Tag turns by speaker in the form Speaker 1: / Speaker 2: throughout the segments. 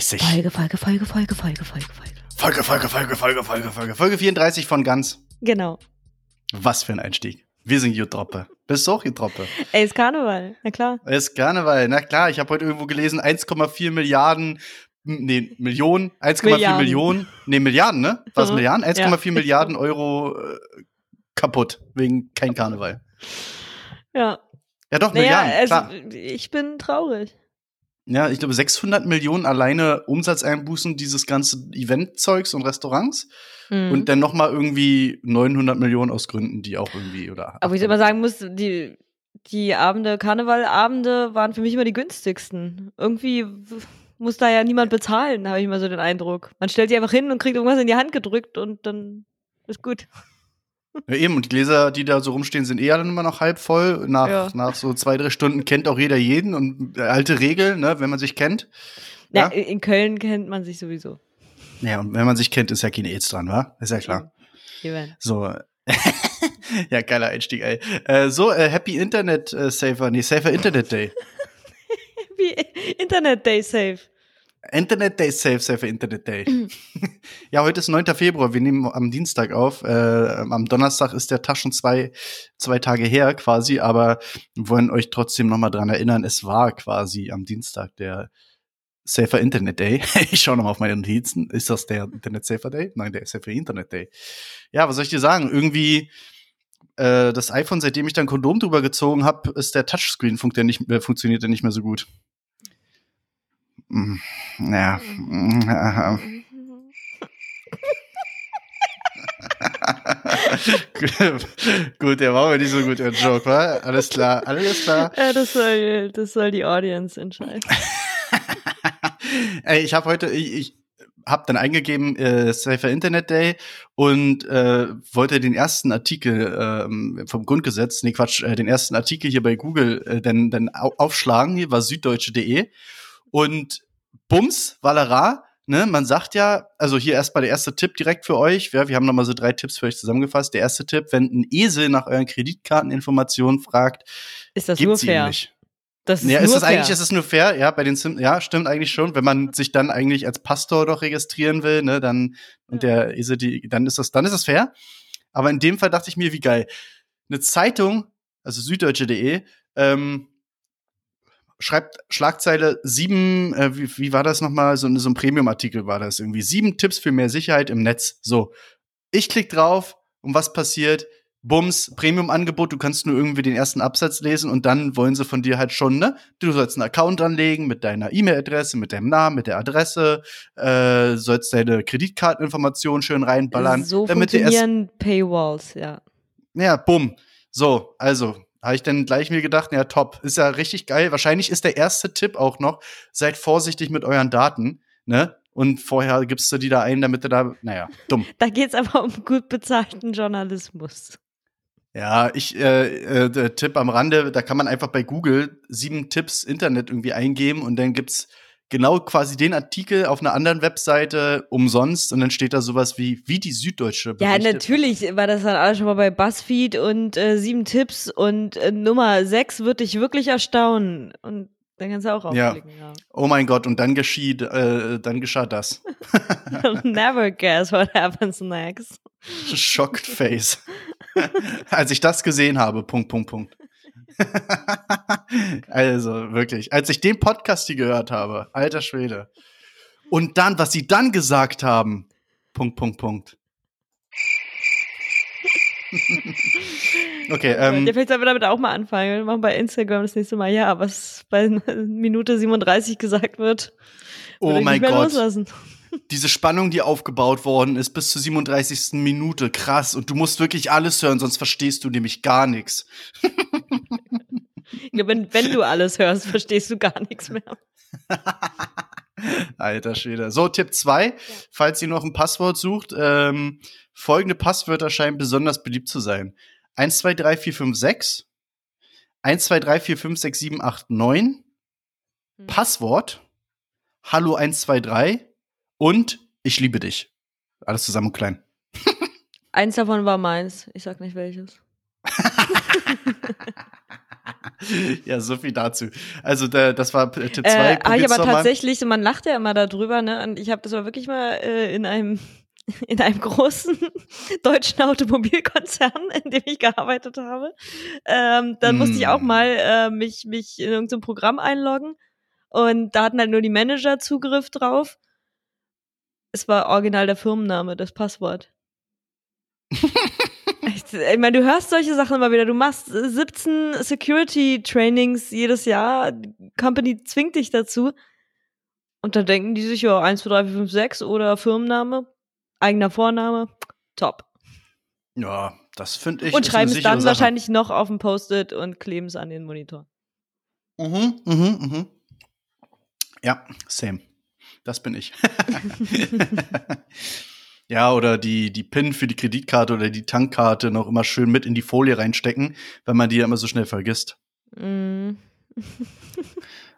Speaker 1: Folge 34.
Speaker 2: Folge, Folge, Folge, Folge, Folge, Folge, Folge.
Speaker 1: Folge, Folge, Folge, Folge, Folge, Folge. Folge 34 von Ganz.
Speaker 2: Genau.
Speaker 1: Was für ein Einstieg. Wir sind Jutroppe. Bist du auch Jutroppe?
Speaker 2: Ey, ist Karneval, na klar.
Speaker 1: Ist Karneval, na klar. Ich habe heute irgendwo gelesen, 1,4 Milliarden, nee, Millionen, 1,4
Speaker 2: Milliarden.
Speaker 1: Millionen, nee, Milliarden, ne? Was,
Speaker 2: Mhm.
Speaker 1: Milliarden? 1,4
Speaker 2: Ja.
Speaker 1: Milliarden Euro äh, kaputt, wegen kein Karneval.
Speaker 2: Ja.
Speaker 1: Ja doch,
Speaker 2: Naja,
Speaker 1: Milliarden,
Speaker 2: also,
Speaker 1: klar.
Speaker 2: ich bin traurig.
Speaker 1: Ja, ich glaube 600 Millionen alleine Umsatzeinbußen dieses ganze Eventzeugs und Restaurants
Speaker 2: Mhm.
Speaker 1: und dann noch mal irgendwie 900 Millionen aus Gründen, die auch irgendwie oder
Speaker 2: Aber ich immer sagen muss, die, die Abende, Karnevalabende waren für mich immer die günstigsten. Irgendwie muss da ja niemand bezahlen, habe ich immer so den Eindruck. Man stellt sich einfach hin und kriegt irgendwas in die Hand gedrückt und dann ist gut.
Speaker 1: Ja, eben, und die Gläser, die da so rumstehen, sind eher dann immer noch halb voll. Nach,
Speaker 2: Ja.
Speaker 1: nach so zwei, drei Stunden kennt auch jeder jeden und äh, alte Regel, ne, wenn man sich kennt.
Speaker 2: Ja,
Speaker 1: Ja?
Speaker 2: in Köln kennt man sich sowieso.
Speaker 1: Ja, und wenn man sich kennt, ist ja keine AIDS dran, wa? Ist ja klar.
Speaker 2: Event.
Speaker 1: So. ja, geiler Einstieg, ey. Äh, so, äh, Happy Internet äh, Safer, nee, Safer Internet Day.
Speaker 2: Wie Internet Day Safe.
Speaker 1: Internet Day Safe, Safer Internet Day. ja, heute ist 9. Februar, wir nehmen am Dienstag auf. Äh, am Donnerstag ist der Tag schon zwei, zwei Tage her quasi, aber wir wollen euch trotzdem nochmal dran erinnern, es war quasi am Dienstag der Safer Internet Day. ich schaue nochmal auf meine Notizen. Ist das der Internet Safer Day? Nein, der Safer Internet Day. Ja, was soll ich dir sagen? Irgendwie äh, das iPhone, seitdem ich dann Kondom drüber gezogen habe, ist der Touchscreen funkt der nicht, äh, funktioniert der nicht mehr so gut. Mm, Ja. gut, der war aber nicht so gut, der Joke, wa? Alles klar, alles klar.
Speaker 2: Ja, das soll, das soll die Audience entscheiden.
Speaker 1: Ey, ich habe heute, ich, ich habe dann eingegeben äh, Safer Internet Day und äh, wollte den ersten Artikel ähm, vom Grundgesetz, nee Quatsch, äh, den ersten Artikel hier bei Google äh, dann, dann au aufschlagen. Hier war süddeutsche.de und Bums, Valera, ne, man sagt ja, also hier erstmal der erste Tipp direkt für euch. Ja, wir haben nochmal so drei Tipps für euch zusammengefasst. Der erste Tipp, wenn ein Esel nach euren Kreditkarteninformationen fragt,
Speaker 2: Ist das nur fair? Das ist
Speaker 1: Ja, ist das
Speaker 2: fair.
Speaker 1: eigentlich, ist es nur fair? Ja, bei den Sim ja, stimmt eigentlich schon. Wenn man sich dann eigentlich als Pastor doch registrieren will, ne, dann, und der ist die, dann ist das, dann ist das fair. Aber in dem Fall dachte ich mir, wie geil. Eine Zeitung, also süddeutsche.de, ähm, schreibt Schlagzeile sieben, äh, wie, wie war das nochmal? So, so ein Premium-Artikel war das irgendwie. Sieben Tipps für mehr Sicherheit im Netz. So. Ich klick drauf und was passiert? Bums, Premium-Angebot, du kannst nur irgendwie den ersten Absatz lesen und dann wollen sie von dir halt schon, ne? Du sollst einen Account anlegen mit deiner E-Mail-Adresse, mit deinem Namen, mit der Adresse, äh, sollst deine Kreditkarteninformationen schön reinballern.
Speaker 2: So
Speaker 1: damit
Speaker 2: funktionieren Paywalls, ja.
Speaker 1: ja, bumm. So, also, habe ich dann gleich mir gedacht, ja, top. Ist ja richtig geil. Wahrscheinlich ist der erste Tipp auch noch, seid vorsichtig mit euren Daten, ne? Und vorher gibst du die da ein, damit du da, naja, dumm.
Speaker 2: Da geht's aber um gut bezahlten Journalismus.
Speaker 1: Ja, ich, äh, äh, der Tipp am Rande, da kann man einfach bei Google sieben Tipps Internet irgendwie eingeben und dann gibt's genau quasi den Artikel auf einer anderen Webseite umsonst und dann steht da sowas wie, wie die Süddeutsche
Speaker 2: Ja,
Speaker 1: berichtet.
Speaker 2: natürlich war das dann alles schon mal bei BuzzFeed und äh, sieben Tipps und äh, Nummer sechs wird dich wirklich erstaunen. Und dann kannst du auch
Speaker 1: Ja.
Speaker 2: aufklicken. Ja.
Speaker 1: Oh mein Gott, und dann geschieht, äh, dann geschah das.
Speaker 2: You'll never guess what happens next.
Speaker 1: Shocked Face. als ich das gesehen habe, Punkt, Punkt, Punkt. also, wirklich. Als ich den Podcast hier gehört habe, alter Schwede. Und dann, was sie dann gesagt haben, Punkt, Punkt, Punkt. okay, ähm,
Speaker 2: ja, vielleicht sollen wir damit auch mal anfangen. Wir machen bei Instagram das nächste Mal, ja, was bei Minute 37 gesagt wird.
Speaker 1: oh mein Gott.
Speaker 2: Loslassen.
Speaker 1: Diese Spannung, die aufgebaut worden ist bis zur 37. Minute, krass. Und du musst wirklich alles hören, sonst verstehst du nämlich gar nichts.
Speaker 2: Ja, wenn, wenn du alles hörst, verstehst du gar nichts mehr.
Speaker 1: Alter Schwede. So, Tipp 2, falls ihr noch ein Passwort sucht, ähm, folgende Passwörter scheinen besonders beliebt zu sein. 1, 2, 3, 4, 5, 6. 1, 2, 3, 4, 5, 6, 7, 8, 9.
Speaker 2: Hm.
Speaker 1: Passwort. Hallo 1, 2, 3. Und ich liebe dich. Alles zusammen und klein.
Speaker 2: Eins davon war meins. Ich sag nicht welches.
Speaker 1: ja, so viel dazu. Also da, das war Tipp 2.
Speaker 2: Äh, ich aber tatsächlich, man lacht ja immer darüber, ne? Und ich habe das aber wirklich mal äh, in einem in einem großen deutschen Automobilkonzern, in dem ich gearbeitet habe. Ähm, dann mm. musste ich auch hm. mal äh, mich, mich in irgendein Programm einloggen und da hatten halt nur die Manager Zugriff drauf. Es war original der Firmenname, das Passwort. Ich meine, du hörst solche Sachen immer wieder. Du machst 17 Security Trainings jedes Jahr. Die Company zwingt dich dazu. Und dann denken die sich, ja, 1, 2, 3, 4, 5, 6 oder Firmenname, eigener Vorname, top.
Speaker 1: Ja, das finde ich.
Speaker 2: Und schreiben es dann Sache. wahrscheinlich noch auf dem Post-it und kleben es an den Monitor.
Speaker 1: Mhm, mhm, mhm. Ja, same. Das bin ich. Ja, oder die, die PIN für die Kreditkarte oder die Tankkarte noch immer schön mit in die Folie reinstecken, weil man die ja immer so schnell vergisst. Mm.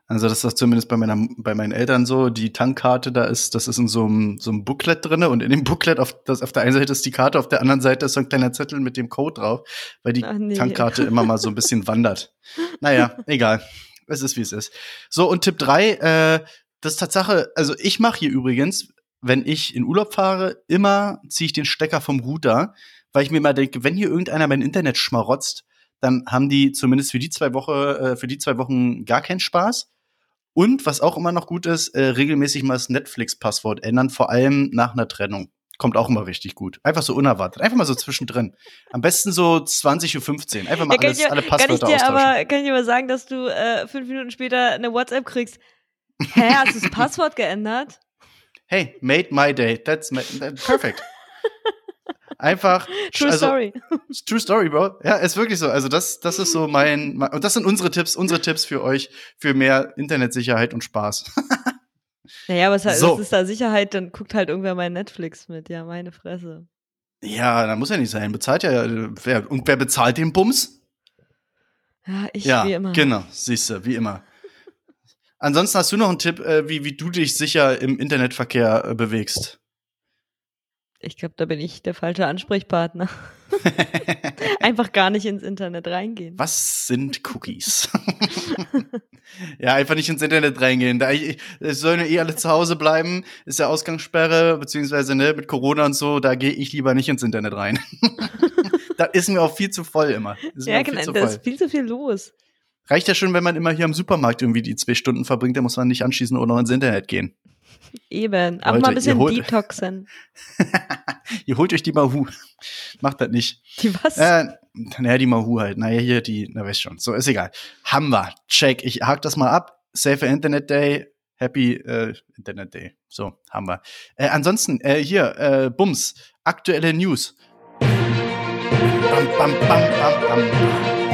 Speaker 1: also, das ist das zumindest bei, meiner, bei meinen Eltern so. Die Tankkarte, da ist, das ist in so einem, so einem Booklet drinne und in dem Booklet, auf, das, auf der einen Seite ist die Karte, auf der anderen Seite ist so ein kleiner Zettel mit dem Code drauf, weil die nee. Tankkarte immer mal so ein bisschen wandert. Naja, egal. Es ist, wie es ist. So, und Tipp drei äh, das ist Tatsache, also ich mache hier übrigens, wenn ich in Urlaub fahre, immer ziehe ich den Stecker vom Router, weil ich mir mal denke, wenn hier irgendeiner mein Internet schmarotzt, dann haben die zumindest für die zwei Woche, äh, für die zwei Wochen gar keinen Spaß. Und was auch immer noch gut ist, äh, regelmäßig mal das Netflix-Passwort ändern, vor allem nach einer Trennung. Kommt auch immer richtig gut. Einfach so unerwartet. Einfach mal so zwischendrin. Am besten so 20.15 Uhr. Einfach mal ja, alles, ich, alle Passwörter
Speaker 2: kann ich dir
Speaker 1: austauschen.
Speaker 2: Aber, kann ich dir aber sagen, dass du äh, fünf Minuten später eine WhatsApp kriegst. Hä, hast du das Passwort geändert?
Speaker 1: Hey, made my day. That's, my, that's perfect. Einfach.
Speaker 2: True also, Story.
Speaker 1: True Story, Bro. Ja, ist wirklich so. Also das, das ist so mein, mein, und das sind unsere Tipps, unsere Tipps für euch für mehr Internetsicherheit und Spaß.
Speaker 2: naja, aber was, so. ist da Sicherheit? Dann guckt halt irgendwer mein Netflix mit. Ja, meine Fresse.
Speaker 1: Ja, da muss ja nicht sein. Bezahlt ja, wer, und wer bezahlt den Bums?
Speaker 2: Ja, ich ja, wie immer.
Speaker 1: Genau, siehst du, wie immer. Ansonsten hast du noch einen Tipp, äh, wie, wie du dich sicher im Internetverkehr äh, bewegst?
Speaker 2: Ich glaube, da bin ich der falsche Ansprechpartner. einfach gar nicht ins Internet reingehen.
Speaker 1: Was sind Cookies? ja, einfach nicht ins Internet reingehen. Da ich, es sollen ja eh alle zu Hause bleiben, ist ja Ausgangssperre, beziehungsweise ne, mit Corona und so, da gehe ich lieber nicht ins Internet rein. da ist mir auch viel zu voll immer.
Speaker 2: Ist ja, genau, da ist viel zu viel los.
Speaker 1: Reicht ja schon, wenn man immer hier am Supermarkt irgendwie die zwei Stunden verbringt, dann muss man nicht anschließen oder noch ins Internet gehen.
Speaker 2: Eben, aber mal ein bisschen holt, detoxen.
Speaker 1: ihr holt euch die Mahu. Macht das nicht.
Speaker 2: Die was?
Speaker 1: Äh, naja, die Mahu halt. Naja, hier die, na weißt schon. So, ist egal. Haben wir. Check. Ich hake das mal ab. Safe Internet Day. Happy äh, Internet Day. So, haben wir. Äh, ansonsten, äh, hier, äh, Bums. Aktuelle News. Bam, bam, bam, bam, bam.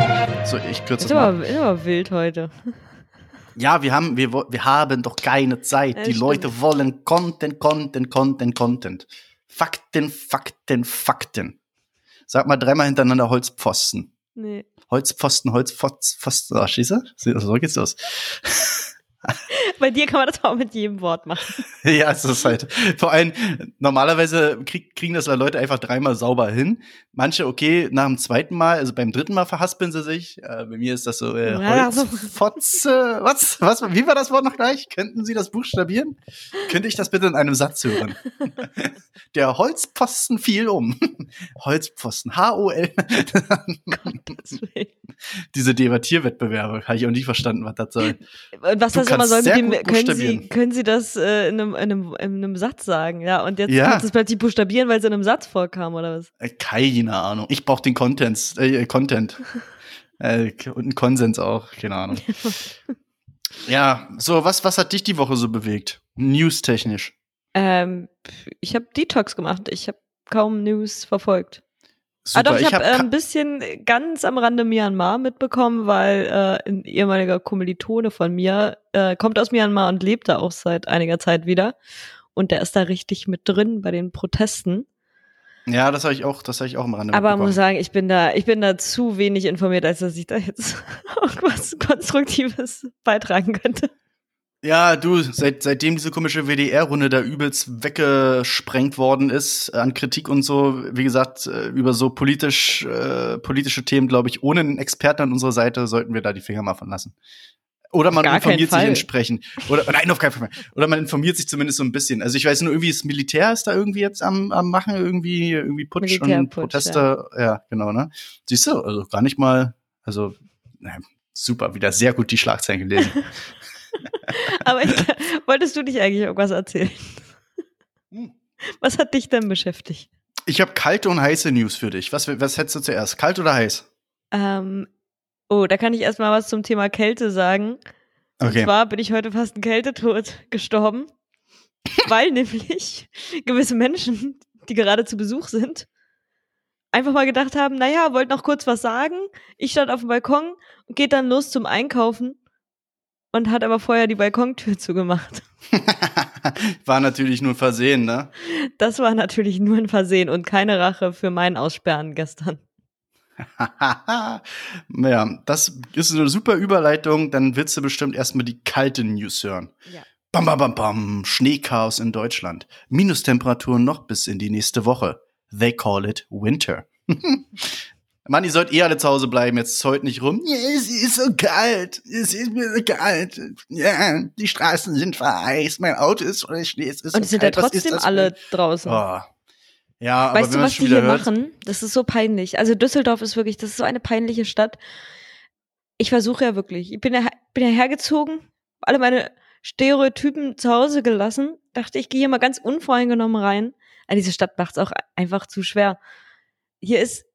Speaker 1: So, ich kürze
Speaker 2: ist mal. ist aber wild heute.
Speaker 1: Ja, wir haben, wir, wir haben doch keine Zeit. Ja, Die stimmt. Leute wollen Content, Content, Content, Content. Fakten, Fakten, Fakten. Sag mal dreimal hintereinander Holzpfosten.
Speaker 2: Nee.
Speaker 1: Holzpfosten, Holzpfosten. Ah, schieße? So geht's los.
Speaker 2: Bei dir kann man das auch mit jedem Wort machen.
Speaker 1: ja, es ist halt. Vor allem, normalerweise krieg, kriegen das Leute einfach dreimal sauber hin. Manche, okay, nach dem zweiten Mal, also beim dritten Mal verhaspeln sie sich. Äh, bei mir ist das so, äh, Holzfotze. Was? Was? Wie war das Wort noch gleich? Könnten Sie das buchstabieren? Könnte ich das bitte in einem Satz hören? Der Holzpfosten fiel um. Holzpfosten. H-O-L. Diese Debattierwettbewerbe, habe ich auch nie verstanden, was das soll.
Speaker 2: Und was du das soll, mit dem, können Sie, können Sie das äh, in, einem, in, einem, in einem Satz sagen, ja? Und jetzt ja. kannst du es plötzlich buchstabieren, weil es in einem Satz vorkam, oder was?
Speaker 1: Äh, keine Ahnung. Ich brauche den Content. Äh, Content. äh, und einen Konsens auch, keine Ahnung. ja, so, was, was hat dich die Woche so bewegt? News-technisch?
Speaker 2: Ähm, ich habe Detox gemacht. Ich habe kaum News verfolgt. Super. Ah, doch, ich, ich habe hab, äh, ein bisschen ganz am Rande Myanmar mitbekommen, weil äh, ein ehemaliger Kommilitone von mir äh, kommt aus Myanmar und lebt da auch seit einiger Zeit wieder. Und der ist da richtig mit drin bei den Protesten.
Speaker 1: Ja, das habe ich auch, das habe ich auch am Rande
Speaker 2: Aber muss sagen, ich bin da, ich bin da zu wenig informiert, als dass ich da jetzt auch was Konstruktives beitragen könnte.
Speaker 1: Ja, du, seit, seitdem diese komische WDR-Runde da übelst weggesprengt worden ist an Kritik und so, wie gesagt, äh, über so politisch, äh, politische Themen, glaube ich, ohne einen Experten an unserer Seite sollten wir da die Finger mal von lassen. Oder man informiert sich entsprechend. Oder nein, auf keinen Fall. Oder man informiert sich zumindest so ein bisschen. Also ich weiß nur, irgendwie das Militär ist da irgendwie jetzt am, am machen, irgendwie, irgendwie Putsch und Proteste. Ja. ja, genau, ne? Siehst du, also gar nicht mal, also, na, super, wieder sehr gut die Schlagzeilen gelesen.
Speaker 2: Aber ich, wolltest du dich eigentlich irgendwas erzählen? Hm. Was hat dich denn beschäftigt?
Speaker 1: Ich habe kalte und heiße News für dich. Was, was hättest du zuerst? Kalt oder heiß?
Speaker 2: Ähm, oh, da kann ich erstmal was zum Thema Kälte sagen. Okay. Und zwar bin ich heute fast ein Kältetod gestorben, weil nämlich gewisse Menschen, die gerade zu Besuch sind, einfach mal gedacht haben, naja, wollt noch kurz was sagen. Ich stand auf dem Balkon und geht dann los zum Einkaufen und hat aber vorher die Balkontür zugemacht.
Speaker 1: war natürlich nur ein Versehen, ne?
Speaker 2: Das war natürlich nur ein Versehen und keine Rache für mein Aussperren gestern.
Speaker 1: ja, das ist eine super Überleitung. Dann willst du bestimmt erstmal die kalte News hören. Ja. Bam, bam, bam, bam. Schneechaos in Deutschland. Minustemperaturen noch bis in die nächste Woche. They call it winter. Mann, ihr sollt eh alle zu Hause bleiben, jetzt zollt nicht rum. Ja, es ist so kalt, es ist mir so kalt. Ja, die Straßen sind vereist, mein Auto ist voller Schnee, es ist
Speaker 2: Und
Speaker 1: so
Speaker 2: sind
Speaker 1: kalt.
Speaker 2: ja trotzdem alle draußen.
Speaker 1: Oh. Ja,
Speaker 2: weißt
Speaker 1: aber
Speaker 2: du, was die hier hört, machen? Das ist so peinlich. Also Düsseldorf ist wirklich, das ist so eine peinliche Stadt. Ich versuche ja wirklich. Ich bin ja, bin ja hergezogen, alle meine Stereotypen zu Hause gelassen. Dachte, ich gehe hier mal ganz unvoreingenommen rein. Aber diese Stadt macht es auch einfach zu schwer. Hier ist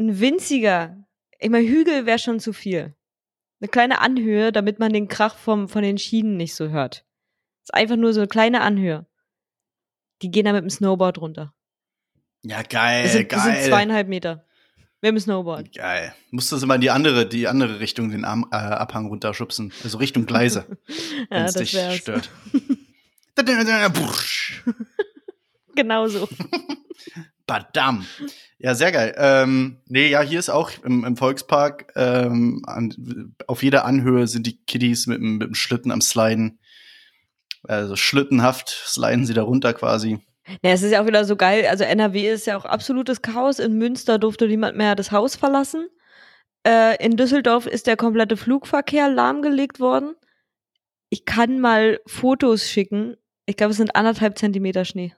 Speaker 2: ein winziger, ich meine, Hügel wäre schon zu viel. Eine kleine Anhöhe, damit man den Krach vom, von den Schienen nicht so hört. Das ist einfach nur so eine kleine Anhöhe. Die gehen da mit dem Snowboard runter.
Speaker 1: Ja, geil,
Speaker 2: das sind,
Speaker 1: geil.
Speaker 2: Das sind zweieinhalb Meter. Mit dem Snowboard.
Speaker 1: Geil. Musstest du mal in die andere, die andere Richtung den Arm, äh, Abhang runterschubsen. Also Richtung Gleise. ja, wenn es dich wär's. stört.
Speaker 2: genau so.
Speaker 1: Badam. Ja, sehr geil. Ähm, nee, ja, hier ist auch im, im Volkspark, ähm, an, auf jeder Anhöhe sind die Kiddies mit, mit dem Schlitten am Sliden. Also schlittenhaft sliden sie da runter quasi.
Speaker 2: Ja, es ist ja auch wieder so geil. Also NRW ist ja auch absolutes Chaos. In Münster durfte niemand mehr das Haus verlassen. Äh, in Düsseldorf ist der komplette Flugverkehr lahmgelegt worden. Ich kann mal Fotos schicken. Ich glaube, es sind anderthalb Zentimeter Schnee.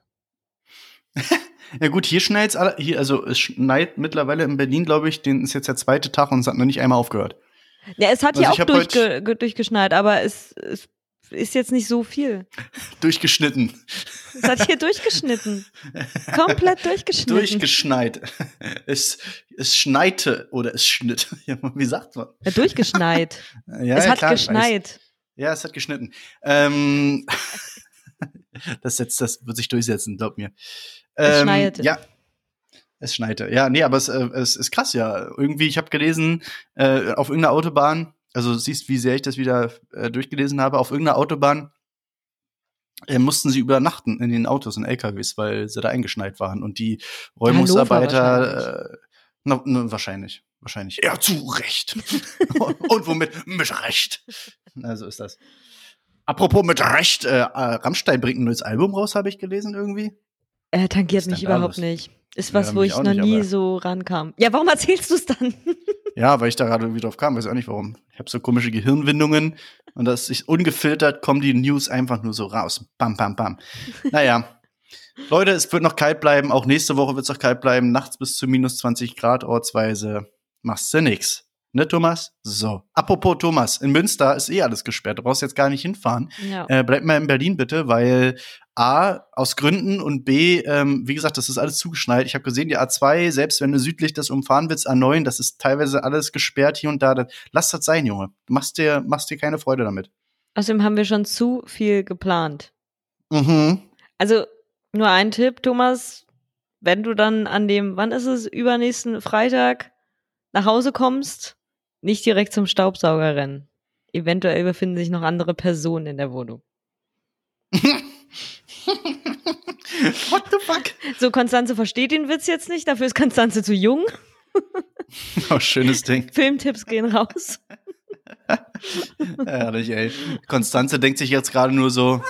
Speaker 1: Ja gut, hier schneit's hier, also es schneit mittlerweile in Berlin, glaube ich, den ist jetzt der zweite Tag und es hat noch nicht einmal aufgehört.
Speaker 2: Ja, es hat also hier auch durchge durchgeschneit, aber es, es ist jetzt nicht so viel.
Speaker 1: Durchgeschnitten.
Speaker 2: Es hat hier durchgeschnitten. Komplett durchgeschnitten.
Speaker 1: Durchgeschneit. Es, es schneite oder es schnitt. Wie sagt man?
Speaker 2: Ja, durchgeschneit.
Speaker 1: ja,
Speaker 2: es
Speaker 1: ja,
Speaker 2: hat
Speaker 1: klar,
Speaker 2: geschneit.
Speaker 1: Ja, es hat geschnitten. Ähm, das, jetzt, das wird sich durchsetzen, glaub mir.
Speaker 2: Es ähm, schneite.
Speaker 1: Ja. Es schneite. Ja, nee, aber es, äh, es ist krass, ja. Irgendwie, ich habe gelesen, äh, auf irgendeiner Autobahn, also siehst, wie sehr ich das wieder äh, durchgelesen habe, auf irgendeiner Autobahn äh, mussten sie übernachten in den Autos und LKWs, weil sie da eingeschneit waren. Und die Räumungsarbeiter, äh, na, na, wahrscheinlich, wahrscheinlich. Ja, zu Recht. und womit? Mit Recht. Also ist das. Apropos mit Recht, äh, Rammstein bringt ein neues Album raus, habe ich gelesen irgendwie.
Speaker 2: Er tangiert mich überhaupt nicht. Ist was, ja, wo ich noch nicht, nie so rankam. Ja, warum erzählst du es dann?
Speaker 1: ja, weil ich da gerade irgendwie drauf kam, weiß auch nicht warum. Ich habe so komische Gehirnwindungen und das ist ungefiltert, kommen die News einfach nur so raus. Bam, bam, bam. naja. Leute, es wird noch kalt bleiben. Auch nächste Woche wird es noch kalt bleiben. Nachts bis zu minus 20 Grad ortsweise. Machst du nix. Ne, Thomas? So. Apropos Thomas, in Münster ist eh alles gesperrt. Du brauchst jetzt gar nicht hinfahren. Ja. Äh, bleib mal in Berlin bitte, weil A, aus Gründen und B, ähm, wie gesagt, das ist alles zugeschneit. Ich habe gesehen, die A2, selbst wenn du südlich das umfahren willst, A9, das ist teilweise alles gesperrt hier und da. Das, lass das sein, Junge. Du machst dir, machst dir keine Freude damit.
Speaker 2: Außerdem haben wir schon zu viel geplant.
Speaker 1: Mhm.
Speaker 2: Also, nur ein Tipp, Thomas, wenn du dann an dem, wann ist es, übernächsten Freitag nach Hause kommst, nicht direkt zum Staubsauger rennen. Eventuell befinden sich noch andere Personen in der Wohnung.
Speaker 1: What the fuck?
Speaker 2: So, Konstanze versteht den Witz jetzt nicht, dafür ist Konstanze zu jung.
Speaker 1: oh, schönes Ding.
Speaker 2: Filmtipps gehen raus.
Speaker 1: Ehrlich, ey. Konstanze denkt sich jetzt gerade nur so.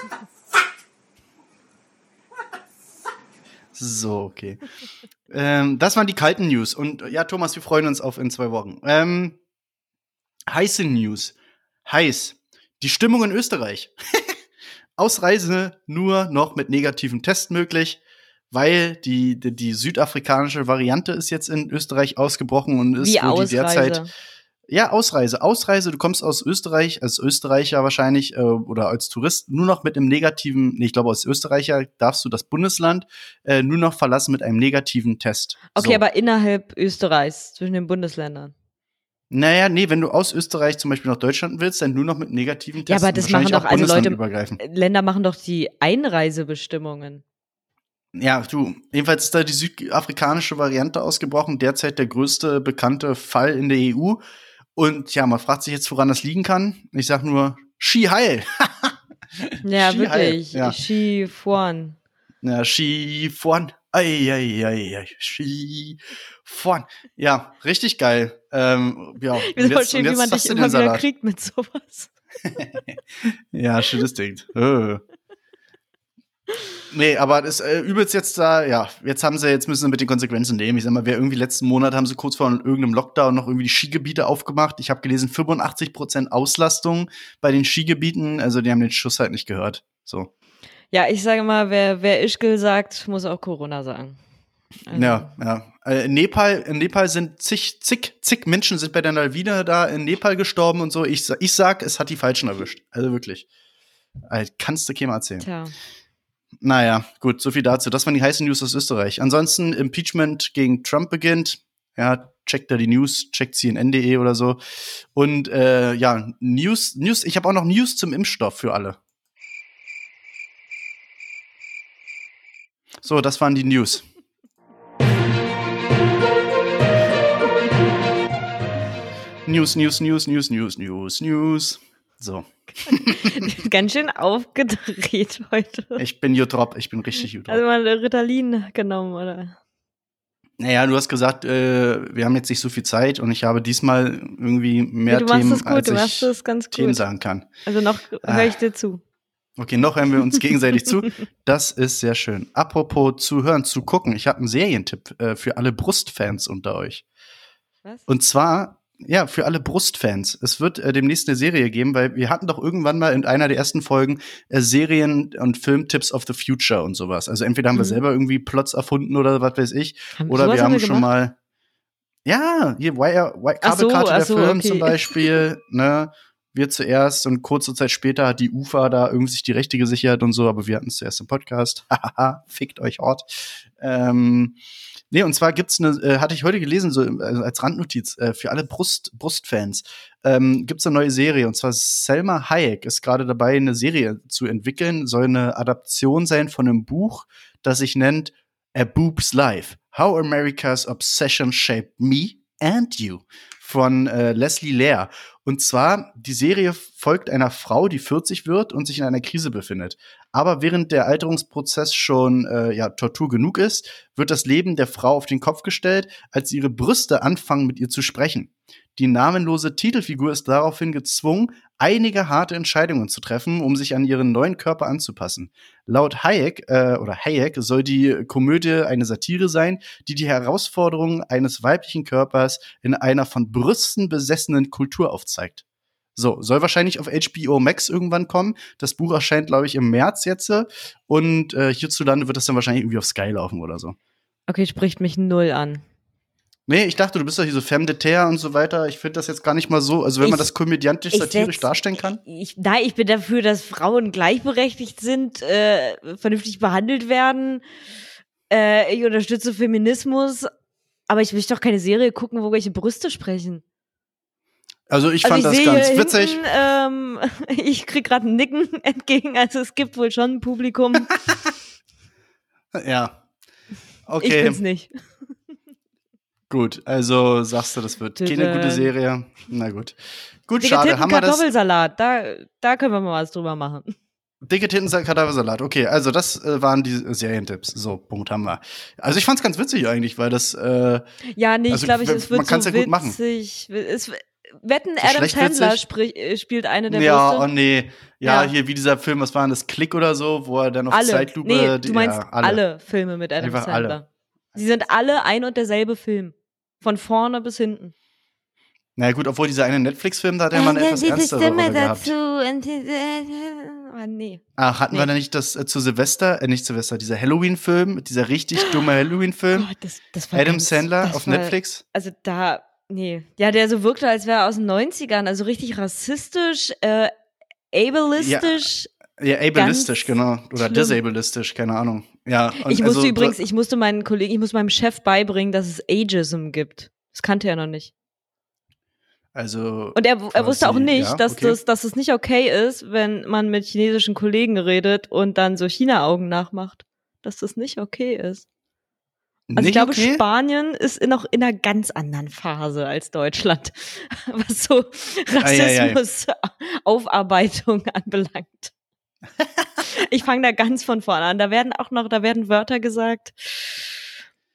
Speaker 1: So, okay. Ähm, das waren die kalten News. Und ja, Thomas, wir freuen uns auf in zwei Wochen. Ähm, heiße News. Heiß. Die Stimmung in Österreich. Ausreise nur noch mit negativen Test möglich, weil die, die, die, südafrikanische Variante ist jetzt in Österreich ausgebrochen und ist
Speaker 2: Wie
Speaker 1: wo die derzeit. Ja, Ausreise. Ausreise, du kommst aus Österreich, als Österreicher wahrscheinlich äh, oder als Tourist, nur noch mit einem negativen, nee, ich glaube, als Österreicher darfst du das Bundesland äh, nur noch verlassen mit einem negativen Test.
Speaker 2: Okay,
Speaker 1: so.
Speaker 2: aber innerhalb Österreichs, zwischen den Bundesländern.
Speaker 1: Naja, nee, wenn du aus Österreich zum Beispiel nach Deutschland willst, dann nur noch mit negativen
Speaker 2: Ja,
Speaker 1: Tests.
Speaker 2: aber
Speaker 1: und
Speaker 2: das machen doch
Speaker 1: auch
Speaker 2: also Leute-. Länder machen doch die Einreisebestimmungen.
Speaker 1: Ja, du, jedenfalls ist da die südafrikanische Variante ausgebrochen, derzeit der größte bekannte Fall in der EU. Und ja, man fragt sich jetzt, woran das liegen kann. Ich sag nur, Ski heil.
Speaker 2: Ja,
Speaker 1: Ski heil,
Speaker 2: wirklich.
Speaker 1: ja.
Speaker 2: Ski vorn.
Speaker 1: Ja, Ski vorn. Ei, ei, ei, ei, Ski vorn. Ja, richtig geil. Ähm, ja,
Speaker 2: Ich bin
Speaker 1: jetzt,
Speaker 2: schön, wie man dich immer wieder kriegt mit sowas.
Speaker 1: Ja, schönes Ding. Äh. Nee, aber das äh, übelst jetzt da, ja, jetzt haben sie, jetzt müssen sie mit den Konsequenzen leben. Ich sag mal, wer irgendwie letzten Monat haben sie kurz vor irgendeinem Lockdown noch irgendwie die Skigebiete aufgemacht. Ich habe gelesen, 85% Auslastung bei den Skigebieten. Also die haben den Schuss halt nicht gehört. So.
Speaker 2: Ja, ich sage mal, wer, wer Ischgl sagt, muss auch Corona sagen. Also,
Speaker 1: Ja, ja. Äh, in Nepal, in Nepal sind zig, zig, zig Menschen sind bei der Lawine da in Nepal gestorben und so. Ich, ich sag, es hat die Falschen erwischt. Also wirklich. Äh, kannst du keinem erzählen.
Speaker 2: Tja.
Speaker 1: Naja, gut, so viel dazu. Das waren die heißen News aus Österreich. Ansonsten, Impeachment gegen Trump beginnt. Ja, checkt da die News, checkt cnn.de oder so. Und äh, ja, News, News, ich habe auch noch News zum Impfstoff für alle. So, das waren die News. News, News, News, News, News, News, News. So,
Speaker 2: Ganz schön aufgedreht heute.
Speaker 1: ich bin Jutrop, ich bin richtig Jutrop.
Speaker 2: Also mal Ritalin genommen, oder?
Speaker 1: Naja, du hast gesagt, äh, wir haben jetzt nicht so viel Zeit und ich habe diesmal irgendwie mehr
Speaker 2: Nee, du machst
Speaker 1: Themen,
Speaker 2: es gut,
Speaker 1: als
Speaker 2: du machst
Speaker 1: ich
Speaker 2: es ganz
Speaker 1: Themen
Speaker 2: gut.
Speaker 1: sagen kann.
Speaker 2: Also noch
Speaker 1: Ah.
Speaker 2: höre ich dir zu.
Speaker 1: Okay, noch hören wir uns gegenseitig zu. Das ist sehr schön. Apropos zu hören, zu gucken. Ich habe einen Serientipp äh, für alle Brustfans unter euch.
Speaker 2: Was?
Speaker 1: Und zwar, ja, für alle Brustfans. Es wird äh, demnächst eine Serie geben, weil wir hatten doch irgendwann mal in einer der ersten Folgen äh, Serien- und Filmtipps of the Future und sowas. Also entweder haben wir
Speaker 2: Mhm.
Speaker 1: selber irgendwie Plots erfunden oder was weiß ich.
Speaker 2: Haben-
Speaker 1: Oder wir haben
Speaker 2: wir
Speaker 1: schon mal. Ja, hier Wire, Wire,
Speaker 2: so,
Speaker 1: Kabelkarte
Speaker 2: ach
Speaker 1: der
Speaker 2: so,
Speaker 1: Film
Speaker 2: okay.
Speaker 1: zum Beispiel, ne? Wir zuerst und kurze Zeit später hat die UFA da irgendwie sich die Rechte gesichert und so, aber wir hatten es zuerst im Podcast. Hahaha, fickt euch hart. Ähm, nee, und zwar gibt's eine, äh, hatte ich heute gelesen, so äh, als Randnotiz, äh, für alle Brust, Brustfans, ähm, gibt's eine neue Serie und zwar Selma Hayek ist gerade dabei, eine Serie zu entwickeln, soll eine Adaption sein von einem Buch, das sich nennt A Boob's Life. How America's Obsession Shaped Me and You von äh, Leslie Lear. Und zwar, die Serie folgt einer Frau, die 40 wird und sich in einer Krise befindet. Aber während der Alterungsprozess schon äh, ja, Tortur genug ist, wird das Leben der Frau auf den Kopf gestellt, als ihre Brüste anfangen mit ihr zu sprechen. Die namenlose Titelfigur ist daraufhin gezwungen, einige harte Entscheidungen zu treffen, um sich an ihren neuen Körper anzupassen. Laut Hayek äh, oder Hayek soll die Komödie eine Satire sein, die die Herausforderungen eines weiblichen Körpers in einer von Brüsten besessenen Kultur aufzeigt. So, soll wahrscheinlich auf HBO Max irgendwann kommen. Das Buch erscheint, glaube ich, im März jetzt. äh, Und äh, hierzulande wird das dann wahrscheinlich irgendwie auf Sky laufen oder so.
Speaker 2: Okay, spricht mich null an.
Speaker 1: Nee, ich dachte, du bist doch hier so femme de terre und so weiter. Ich finde das jetzt gar nicht mal so, also wenn man
Speaker 2: Ich-
Speaker 1: das komödiantisch
Speaker 2: ich
Speaker 1: satirisch
Speaker 2: setz-
Speaker 1: darstellen kann.
Speaker 2: Ich, nein, ich bin dafür, dass Frauen gleichberechtigt sind, äh, vernünftig behandelt werden. Äh, ich unterstütze Feminismus, aber ich möchte doch keine Serie gucken, wo welche Brüste sprechen.
Speaker 1: Also ich
Speaker 2: Also
Speaker 1: fand das
Speaker 2: sehe
Speaker 1: ganz
Speaker 2: hinten,
Speaker 1: witzig.
Speaker 2: Ähm, ich krieg gerade ein Nicken entgegen, also es gibt wohl schon ein Publikum.
Speaker 1: Ja.
Speaker 2: Ich
Speaker 1: Okay,
Speaker 2: bin's nicht.
Speaker 1: Gut. Also sagst du, das wird keine
Speaker 2: Tüte.
Speaker 1: gute Serie. Na gut. Gut,
Speaker 2: Dicke
Speaker 1: schade. Haben wir das?
Speaker 2: Kartoffelsalat, da, da können wir mal was drüber machen.
Speaker 1: Dicke Titten, Kadaversalat. Okay, also das äh, waren die Serientipps. So, Punkt haben wir. Also ich fand's ganz witzig eigentlich, weil das äh,
Speaker 2: Ja, nee,
Speaker 1: Also,
Speaker 2: ich glaube, es wird
Speaker 1: man kann's
Speaker 2: so
Speaker 1: ja gut machen.
Speaker 2: witzig. Es, Wetten,
Speaker 1: So
Speaker 2: Adam Sandler sprich, äh, spielt eine der
Speaker 1: ja,
Speaker 2: Würste.
Speaker 1: oh nee. Ja,
Speaker 2: Ja.
Speaker 1: hier wie dieser Film, was war denn das? Klick oder so, wo er dann auf
Speaker 2: alle.
Speaker 1: Zeitlupe.
Speaker 2: nee, du meinst
Speaker 1: ja,
Speaker 2: alle. Filme mit Adam
Speaker 1: Einfach
Speaker 2: Sandler.
Speaker 1: alle.
Speaker 2: Sie sind alle ein und derselbe Film. Von vorne bis hinten.
Speaker 1: Na gut, obwohl dieser eine Netflix-Film, da hat er mal eine etwas ernstere Rolle gehabt.
Speaker 2: und diese, ah, nee.
Speaker 1: Ach, hatten wir
Speaker 2: Nee.
Speaker 1: da nicht das äh, zu Silvester, äh, nicht Silvester, dieser Halloween-Film, dieser richtig dumme Halloween-Film?
Speaker 2: Gott, das, das war
Speaker 1: Adam
Speaker 2: ganz-
Speaker 1: Sandler
Speaker 2: das
Speaker 1: auf
Speaker 2: war,
Speaker 1: Netflix?
Speaker 2: Also da, nee. Ja, der so wirkte, als wäre er aus den 90ern, also richtig rassistisch, äh, ableistisch.
Speaker 1: Ja, ableistisch,
Speaker 2: Ganz
Speaker 1: genau. Oder
Speaker 2: schlimm.
Speaker 1: disableistisch, keine Ahnung. Ja,
Speaker 2: ich musste
Speaker 1: also,
Speaker 2: übrigens, ich musste meinen Kollegen, ich musste meinem Chef beibringen, dass es Ageism gibt. Das kannte er noch nicht.
Speaker 1: Also,
Speaker 2: Und er, er wusste auch nicht,
Speaker 1: ja,
Speaker 2: dass,
Speaker 1: okay.
Speaker 2: das, dass es nicht okay ist, wenn man mit chinesischen Kollegen redet und dann so China-Augen nachmacht. Dass das nicht okay ist. Also
Speaker 1: nicht
Speaker 2: ich glaube,
Speaker 1: okay?
Speaker 2: Spanien ist noch in einer ganz anderen Phase als Deutschland, was so
Speaker 1: Ei, ei, ei.
Speaker 2: Rassismus-Aufarbeitung anbelangt. ich fange da ganz von vorne an. Da werden auch noch, da werden Wörter gesagt,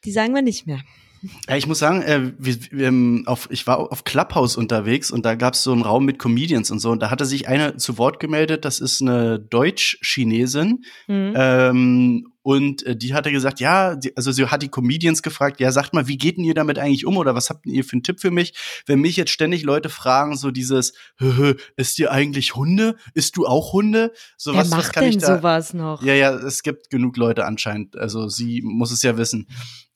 Speaker 2: die sagen wir nicht mehr.
Speaker 1: Ja, ich muss sagen, äh, wir, wir, ähm, auf, ich war auf Clubhouse unterwegs und da gab es so einen Raum mit Comedians und so. Und da hatte sich eine zu Wort gemeldet, das ist eine Deutsch-Chinesin.
Speaker 2: Hm.
Speaker 1: Ähm, und äh, die hatte gesagt, ja, die, also sie hat die Comedians gefragt, ja, sagt mal, wie geht denn ihr damit eigentlich um oder was habt ihr für einen Tipp für mich? Wenn mich jetzt ständig Leute fragen, so dieses, "Hö, hö, ist dir eigentlich Hunde? Ist du auch Hunde? So
Speaker 2: Wer
Speaker 1: was, was
Speaker 2: macht
Speaker 1: kann
Speaker 2: denn
Speaker 1: ich da?
Speaker 2: sowas noch?
Speaker 1: Ja, ja, es gibt genug Leute anscheinend. Also sie muss es ja wissen.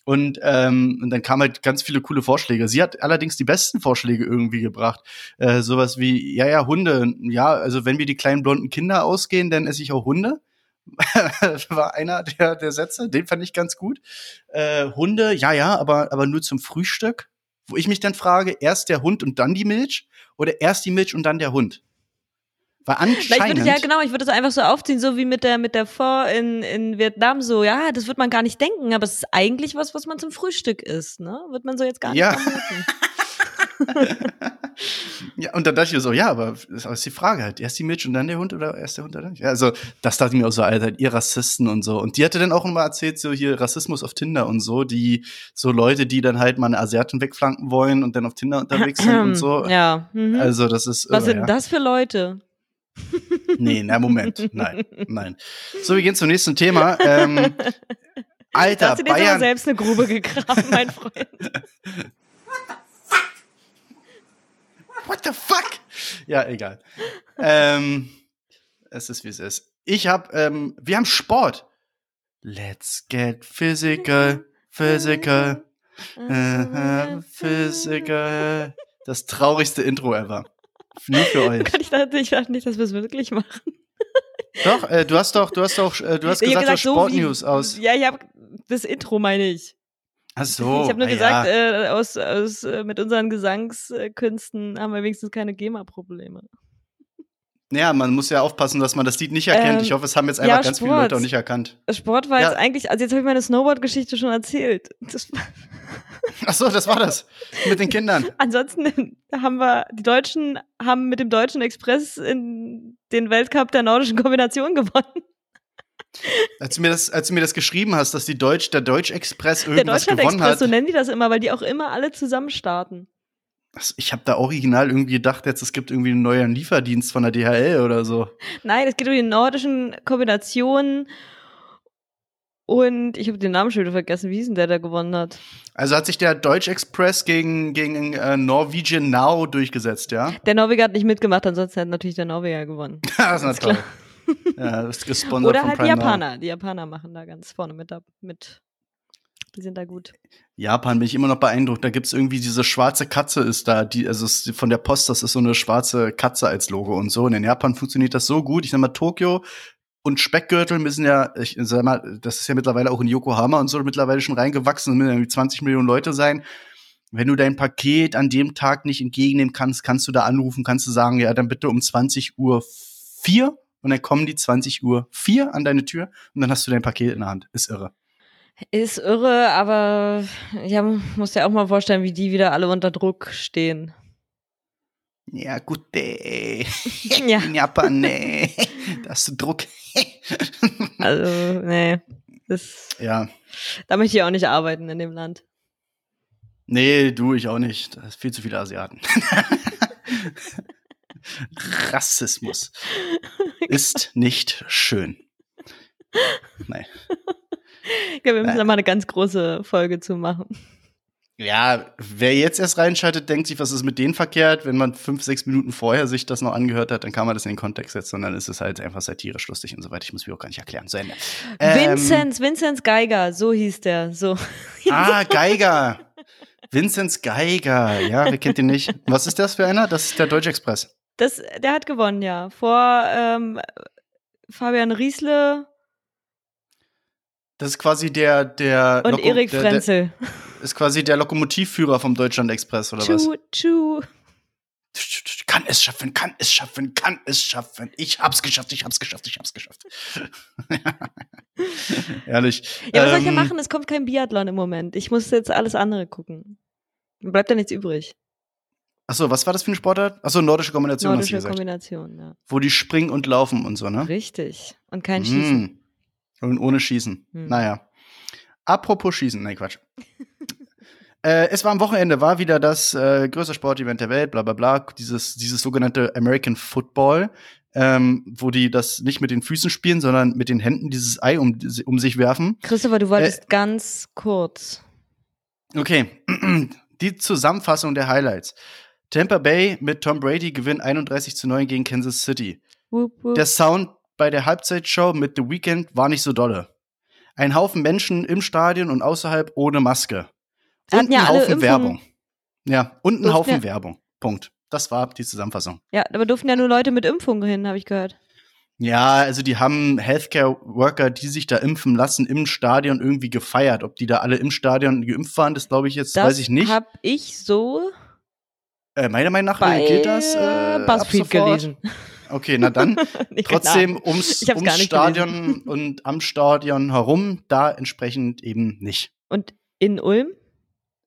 Speaker 1: Und, ähm, und dann kamen halt ganz viele coole Vorschläge. Sie hat allerdings die besten Vorschläge irgendwie gebracht. Äh, sowas wie, ja, ja, Hunde. Ja, also wenn wir die kleinen blonden Kinder ausgehen, dann esse ich auch Hunde. war einer der, der Sätze, den fand ich ganz gut. Äh, Hunde, ja, ja, aber, aber nur zum Frühstück. Wo ich mich dann frage, erst der Hund und dann die Milch oder erst die Milch und dann der Hund? Weil
Speaker 2: Na, ich
Speaker 1: anscheinend.
Speaker 2: würde, ja, genau, ich würde das einfach so aufziehen, so wie mit der, mit der Pho in, in Vietnam, so, ja, das wird man gar nicht denken, aber es ist eigentlich was, was man zum Frühstück isst, ne? Wird man so jetzt gar nicht
Speaker 1: Ja. Ja, und dann dachte ich mir so, ja, aber das ist die Frage halt. Erst die Milch und dann der Hund oder erst der Hund oder nicht? Ja, also, das dachte ich mir auch so, Alter, ihr Rassisten und so. Und die hatte dann auch immer erzählt, so hier Rassismus auf Tinder und so, die, so Leute, die dann halt mal eine Asiatin wegflanken wollen und dann auf Tinder unterwegs sind und so.
Speaker 2: Ja. Mhm.
Speaker 1: Also, das ist.
Speaker 2: was
Speaker 1: irre,
Speaker 2: sind
Speaker 1: ja.
Speaker 2: das für Leute?
Speaker 1: Nee, na, Moment. Nein, nein. So, wir gehen zum nächsten Thema. Ähm, Alter,
Speaker 2: hast du dir
Speaker 1: Bayern.
Speaker 2: selbst eine Grube gegraben, mein Freund.
Speaker 1: What the fuck? Ja, egal. ähm, es ist wie es ist. Ich hab, ähm, wir haben Sport. Let's get physical, physical, äh, physical. Das traurigste Intro ever. Nur für euch.
Speaker 2: Ich dachte, ich dachte nicht, dass wir es wirklich machen.
Speaker 1: Doch, äh, du hast doch, du hast doch, äh, du hast
Speaker 2: Ich
Speaker 1: gesagt, du hast
Speaker 2: so
Speaker 1: Sportnews aus.
Speaker 2: Ja, ich habe das Intro, meine ich.
Speaker 1: Ach so.
Speaker 2: ich habe nur
Speaker 1: na
Speaker 2: gesagt,
Speaker 1: ja.
Speaker 2: äh, aus, aus, äh, mit unseren Gesangskünsten haben wir wenigstens keine GEMA-Probleme.
Speaker 1: Ja, man muss ja aufpassen, dass man das Lied nicht erkennt.
Speaker 2: Ähm,
Speaker 1: ich hoffe, es haben jetzt
Speaker 2: ja,
Speaker 1: einfach ganz viele
Speaker 2: Sport.
Speaker 1: Leute auch nicht erkannt.
Speaker 2: Sport war
Speaker 1: Ja.
Speaker 2: jetzt eigentlich, also jetzt habe ich meine Snowboard-Geschichte schon erzählt. Das,
Speaker 1: Ach so, das war das. Mit den Kindern.
Speaker 2: ansonsten haben wir, die Deutschen haben mit dem Deutschen Express in den Weltcup der nordischen Kombination gewonnen.
Speaker 1: Als du mir das, als du mir das geschrieben hast, dass die Deutsch, der Deutsch-Express
Speaker 2: Der
Speaker 1: irgendwas
Speaker 2: Deutschland
Speaker 1: gewonnen
Speaker 2: Express,
Speaker 1: hat.
Speaker 2: so nennen die das immer, weil die auch immer alle zusammen starten.
Speaker 1: Also ich habe da original irgendwie gedacht, jetzt es gibt irgendwie einen neuen Lieferdienst von der DHL oder so.
Speaker 2: Nein, es geht um die nordischen Kombinationen. Und ich habe den Namen schon wieder vergessen. Wie hieß denn der, der gewonnen hat?
Speaker 1: Also hat sich der Deutsch Express gegen, gegen äh, Norwegian Now durchgesetzt, ja?
Speaker 2: Der Norweger hat nicht mitgemacht, ansonsten hat natürlich der Norweger gewonnen.
Speaker 1: das ist na toll.
Speaker 2: klar.
Speaker 1: Ja, das ist gesponsert
Speaker 2: Oder
Speaker 1: von
Speaker 2: halt die
Speaker 1: Prime Now.
Speaker 2: Japaner. Die Japaner machen da ganz vorne mit. mit. Die sind da gut.
Speaker 1: Japan bin ich immer noch beeindruckt. Da gibt's irgendwie diese schwarze Katze ist da, die, also es von der Post, das ist so eine schwarze Katze als Logo und so. Und in Japan funktioniert das so gut. Ich sag mal, Tokio und Speckgürtel müssen ja, ich sag mal, das ist ja mittlerweile auch in Yokohama und so mittlerweile schon reingewachsen, es müssen irgendwie 20 Millionen Leute sein. Wenn du dein Paket an dem Tag nicht entgegennehmen kannst, kannst du da anrufen, kannst du sagen, ja, dann bitte um 20 Uhr vier und dann kommen die 20 Uhr vier an deine Tür und dann hast du dein Paket in der Hand. Ist irre.
Speaker 2: Ist irre, aber ja, muss ja auch mal vorstellen, wie die wieder alle unter Druck stehen.
Speaker 1: Ja, gut, äh.
Speaker 2: Ja.
Speaker 1: In Japan, nee. Da hast du Druck.
Speaker 2: Also, nee. Das,
Speaker 1: ja.
Speaker 2: da möchte ich auch nicht arbeiten in dem Land.
Speaker 1: Nee, du, ich auch nicht. Da ist viel zu viele Asiaten. Rassismus ist nicht schön. Nein.
Speaker 2: Ja, wir müssen da mal eine ganz große Folge zu machen.
Speaker 1: Ja, wer jetzt erst reinschaltet, denkt sich, was ist mit denen verkehrt? Wenn man fünf, sechs Minuten vorher sich das noch angehört hat, dann kann man das in den Kontext setzen und dann ist es halt einfach satirisch lustig und so weiter. Ich muss mir auch gar nicht erklären. Zu Ende.
Speaker 2: Ähm, Vinzenz, Vinzenz Geiger, so hieß der. So.
Speaker 1: Ah, Geiger. Vinzenz Geiger. Ja, wer kennt ihn nicht? Was ist das für einer? Das ist der Deutsche Express.
Speaker 2: Das, der hat gewonnen, ja. Vor ähm, Fabian Riesle.
Speaker 1: Das ist quasi der, der.
Speaker 2: Und Loko Erik Frenzel.
Speaker 1: Der, der, ist quasi der Lokomotivführer vom Deutschland Express, oder
Speaker 2: tschu,
Speaker 1: was?
Speaker 2: Tschu.
Speaker 1: Kann es schaffen, kann es schaffen, kann es schaffen. Ich hab's geschafft, ich hab's geschafft, ich hab's geschafft. Ehrlich.
Speaker 2: Ja, was soll ich denn ähm, machen? Es kommt kein Biathlon im Moment. Ich muss jetzt alles andere gucken. Bleibt da nichts übrig.
Speaker 1: Achso, was war das für ein Sportart? Achso, nordische Kombination
Speaker 2: nordische. Kombination, ja.
Speaker 1: Wo die springen und laufen und so, ne?
Speaker 2: Richtig. Und kein Schießen.
Speaker 1: Und ohne Schießen. Mm. Naja. Apropos Schießen, nein, Quatsch. äh, es war am Wochenende, war wieder das äh, größte Sportevent der Welt, bla bla bla, dieses, dieses sogenannte American Football, ähm, wo die das nicht mit den Füßen spielen, sondern mit den Händen dieses Ei um, um sich werfen.
Speaker 2: Christopher, du wolltest äh, ganz kurz.
Speaker 1: Okay, die Zusammenfassung der Highlights. Tampa Bay mit Tom Brady gewinnt 31 zu 9 gegen Kansas City.
Speaker 2: Woop, woop.
Speaker 1: Der Sound bei der Halbzeitshow mit The Weeknd war nicht so dolle. Ein Haufen Menschen im Stadion und außerhalb ohne Maske. Und
Speaker 2: ja
Speaker 1: ein Haufen
Speaker 2: Impfung.
Speaker 1: Werbung. Ja, und ein Haufen
Speaker 2: ja-
Speaker 1: Werbung. Punkt. Das war die Zusammenfassung.
Speaker 2: Ja, aber durften ja nur Leute mit Impfung hin, habe ich gehört.
Speaker 1: Ja, also die haben Healthcare-Worker, die sich da impfen lassen, im Stadion irgendwie gefeiert. Ob die da alle im Stadion geimpft waren, das glaube ich jetzt,
Speaker 2: Das
Speaker 1: weiß ich nicht.
Speaker 2: habe ich so
Speaker 1: Äh, meiner Meinung nach äh, gilt das. Äh,
Speaker 2: BuzzFeed gelesen.
Speaker 1: Okay, na dann. Trotzdem ums, ums Stadion und am Stadion herum, da entsprechend eben nicht.
Speaker 2: Und in Ulm?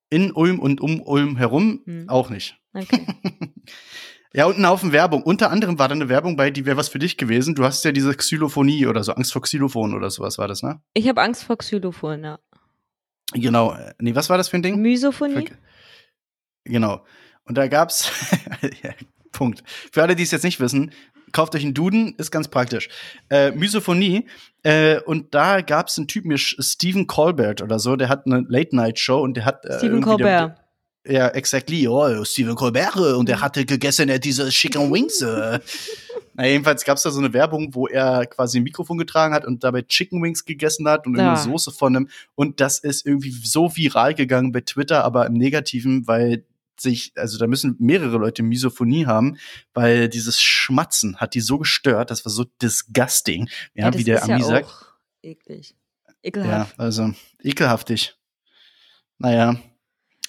Speaker 1: In Ulm und um Ulm herum
Speaker 2: Hm.
Speaker 1: auch nicht.
Speaker 2: Okay.
Speaker 1: Ja, und ein Haufen Werbung. Unter anderem war da eine Werbung bei, die wäre was für dich gewesen. Du hast ja diese Xylophonie oder so, Angst vor Xylophon oder sowas war das, ne?
Speaker 2: Ich habe Angst vor Xylophon, ja.
Speaker 1: Genau. Nee, was war das für ein Ding?
Speaker 2: Misophonie?
Speaker 1: Ver- Genau. Und da gab's ja, Punkt. Für alle, die es jetzt nicht wissen, kauft euch einen Duden, ist ganz praktisch. Äh, Misophonie. Äh, und da gab's einen Typen, mir- Stephen Colbert oder so, der hat eine Late-Night-Show und der hat äh,
Speaker 2: Stephen
Speaker 1: irgendwie- der-
Speaker 2: Colbert.
Speaker 1: Ja, exactly. Oh, Stephen Colbert. Und er hatte gegessen äh, diese Chicken Wings. Äh. Na, jedenfalls gab es da so eine Werbung, wo er quasi ein Mikrofon getragen hat und dabei Chicken Wings gegessen hat und
Speaker 2: Ja.
Speaker 1: irgendeine Soße von einem. Und das ist irgendwie so viral gegangen bei Twitter, aber im Negativen, weil sich, also da müssen mehrere Leute Misophonie haben, weil dieses Schmatzen hat die so gestört, das war so disgusting, ja,
Speaker 2: das
Speaker 1: wie der
Speaker 2: ist
Speaker 1: Ami
Speaker 2: ja
Speaker 1: sagt.
Speaker 2: auch eklig.
Speaker 1: Ja,
Speaker 2: Ekelhaft.
Speaker 1: also ekelhaftig. Naja.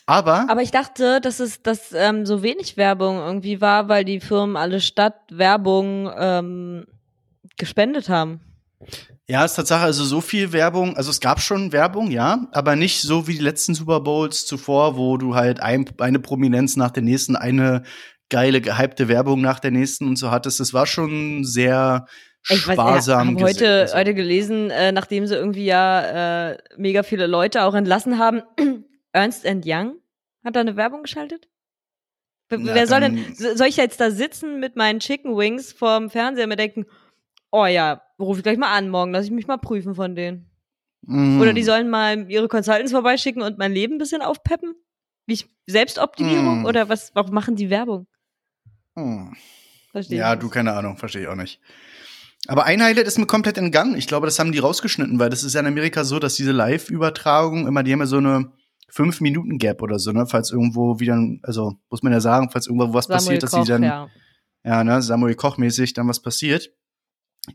Speaker 1: Aber,
Speaker 2: Aber ich dachte, dass es dass ähm, so wenig Werbung irgendwie war, weil die Firmen alle Stadtwerbung ähm, gespendet haben.
Speaker 1: Ja, ist Tatsache, also so viel Werbung, also es gab schon Werbung, ja, aber nicht so wie die letzten Super Bowls zuvor, wo du halt ein, eine Prominenz nach der nächsten, eine geile, gehypte Werbung nach der nächsten und so hattest. Es war schon sehr
Speaker 2: Ich
Speaker 1: sparsam.
Speaker 2: ich habe heute, heute gelesen, äh, nachdem sie irgendwie ja äh, mega viele Leute auch entlassen haben, Ernst Young hat da eine Werbung geschaltet? Wer, soll denn, so- soll ich jetzt da sitzen mit meinen Chicken Wings vorm Fernseher und mir denken, oh ja, ruf ich gleich mal an morgen, lass ich mich mal prüfen von denen.
Speaker 1: mm,
Speaker 2: Oder die sollen mal ihre Consultants vorbeischicken und mein Leben ein bisschen aufpeppen? Wie ich Selbstoptimierung?
Speaker 1: Mm.
Speaker 2: Oder was, warum machen die Werbung?
Speaker 1: mm.
Speaker 2: Verstehe
Speaker 1: Ja, du, keine Ahnung, verstehe ich auch nicht. Aber ein Highlight ist mir komplett entgangen. Ich glaube, das haben die rausgeschnitten, weil das ist ja in Amerika so, dass diese Live-Übertragung immer, die haben ja so eine fünf Minuten Gap oder so, ne? Falls irgendwo wieder, also muss man ja sagen, falls irgendwo was
Speaker 2: Samuel
Speaker 1: passiert, dass
Speaker 2: Koch,
Speaker 1: sie dann,
Speaker 2: ja.
Speaker 1: ja, ne, Samuel Koch-mäßig dann was passiert.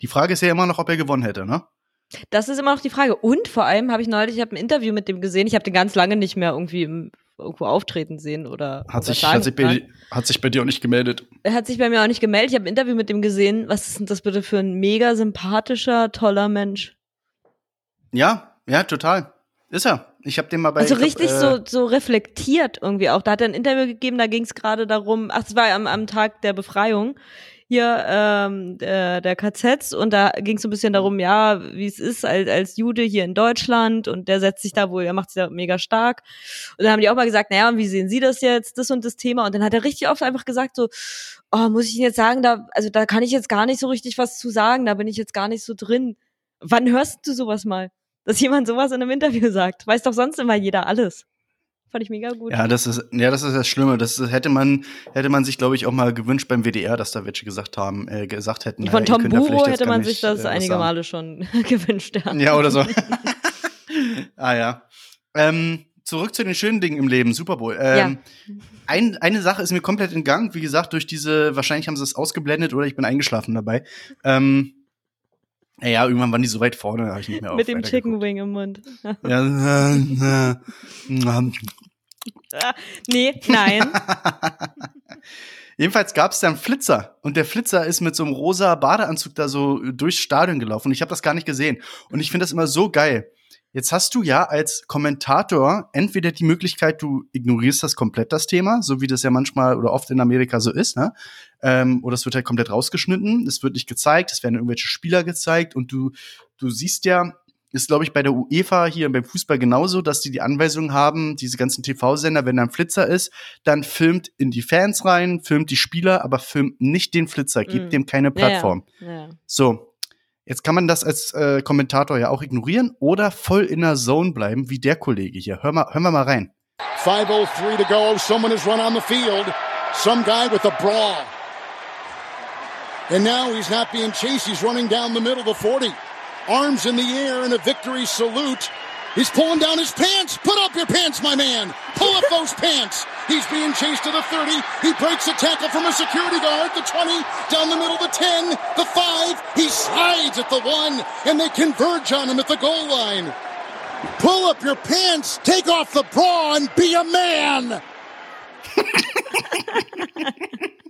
Speaker 1: Die Frage ist ja immer noch, ob er gewonnen hätte, ne?
Speaker 2: Das ist immer noch die Frage. Und vor allem habe ich neulich, ich habe ein Interview mit dem gesehen. Ich habe den ganz lange nicht mehr irgendwie im, irgendwo auftreten sehen oder
Speaker 1: Hat sich, hat, sich bei, dir- hat sich bei dir auch nicht gemeldet.
Speaker 2: Er hat sich bei mir auch nicht gemeldet. Ich habe ein Interview mit dem gesehen. Was ist denn das bitte für ein mega sympathischer, toller Mensch?
Speaker 1: Ja, ja, total. Ist er. Ich habe den mal bei
Speaker 2: Also
Speaker 1: glaub,
Speaker 2: richtig
Speaker 1: äh,
Speaker 2: so, so reflektiert irgendwie auch. Da hat er ein Interview gegeben, da ging es gerade darum, ach, es war am, am Tag der Befreiung. Hier ähm, der, der KZs und da ging es so ein bisschen darum, ja, wie es ist als, als Jude hier in Deutschland und der setzt sich da wohl, er macht sich da mega stark. Und dann haben die auch mal gesagt, naja, und wie sehen Sie das jetzt, das und das Thema? Und dann hat er richtig oft einfach gesagt so, oh, muss ich Ihnen jetzt sagen, da, also da kann ich jetzt gar nicht so richtig was zu sagen, da bin ich jetzt gar nicht so drin. Wann hörst du sowas mal? Dass jemand sowas in einem Interview sagt. Weiß doch sonst immer jeder alles. Fand ich mega gut.
Speaker 1: Ja, das ist, ja, das ist das Schlimme. Das hätte man, hätte man sich, glaube ich, auch mal gewünscht beim WDR, dass da welche gesagt haben, äh, gesagt hätten.
Speaker 2: Von
Speaker 1: naja,
Speaker 2: Tom Buro hätte man sich das äh, einige Male schon gewünscht,
Speaker 1: ja. Ja, oder so. ah, ja. Ähm, zurück zu den schönen Dingen im Leben, Super Bowl. Ähm, ja. ein, eine Sache ist mir komplett entgangen, wie gesagt, durch diese, wahrscheinlich haben sie es ausgeblendet oder ich bin eingeschlafen dabei. Ähm, ja, irgendwann waren die so weit vorne, da habe ich nicht mehr
Speaker 2: Mit dem Chicken Wing im Mund.
Speaker 1: ja,
Speaker 2: nee, nein.
Speaker 1: Jedenfalls gab es da einen Flitzer und der Flitzer ist mit so einem rosa Badeanzug da so durchs Stadion gelaufen und ich habe das gar nicht gesehen und ich finde das immer so geil. Jetzt hast du ja als Kommentator entweder die Möglichkeit, du ignorierst das komplett das Thema, so wie das ja manchmal oder oft in Amerika so ist, ne? Ähm, oder es wird halt komplett rausgeschnitten, es wird nicht gezeigt, es werden irgendwelche Spieler gezeigt und du du siehst ja, ist glaube ich bei der UEFA hier beim Fußball genauso, dass die die Anweisung haben, diese ganzen TV-Sender, wenn da ein Flitzer ist, dann filmt in die Fans rein, filmt die Spieler, aber filmt nicht den Flitzer, gibt mm. dem keine Plattform. Ja, ja. So, Jetzt kann man das als äh, Kommentator ja auch ignorieren oder voll in der Zone bleiben, wie der Kollege hier. Hör mal, hören wir mal rein. 5.03 to go. Someone has run on the field. Some guy with a bra. And now he's not being chased. He's running down the middle, the 40. Arms in the air in a victory salute. He's pulling down his pants. Put up your pants, my man. Pull up those pants. He's being chased to the 30. He breaks a tackle from a security guard. The 20, down the middle, the 10, the 5. He slides at the 1, and they converge on him at the goal line. Pull up your pants, take off the bra, and be a man.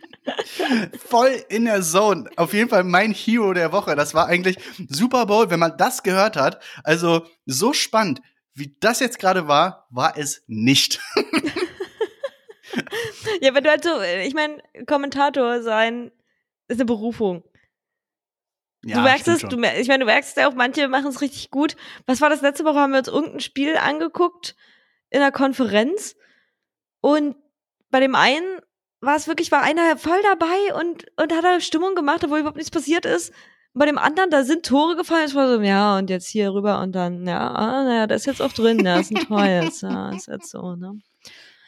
Speaker 1: Voll in der Zone. Auf jeden Fall mein Hero der Woche. Das war eigentlich Super Bowl, wenn man das gehört hat. Also so spannend, wie das jetzt gerade war, war es nicht.
Speaker 2: ja, wenn du halt so, ich meine, Kommentator sein ist eine Berufung. Ja, du merkst es, du, ich meine, du merkst ja auch, manche machen es richtig gut. Was war das letzte Woche? Haben wir uns irgendein Spiel angeguckt in einer Konferenz und bei dem einen war es wirklich, war einer voll dabei und, und hat da Stimmung gemacht, obwohl überhaupt nichts passiert ist. Bei dem anderen, da sind Tore gefallen, es war so, ja, und jetzt hier rüber und dann, ja, ah, naja, da ist jetzt auch drin, ja, ist ein Tor jetzt, ja, ist jetzt so, ne?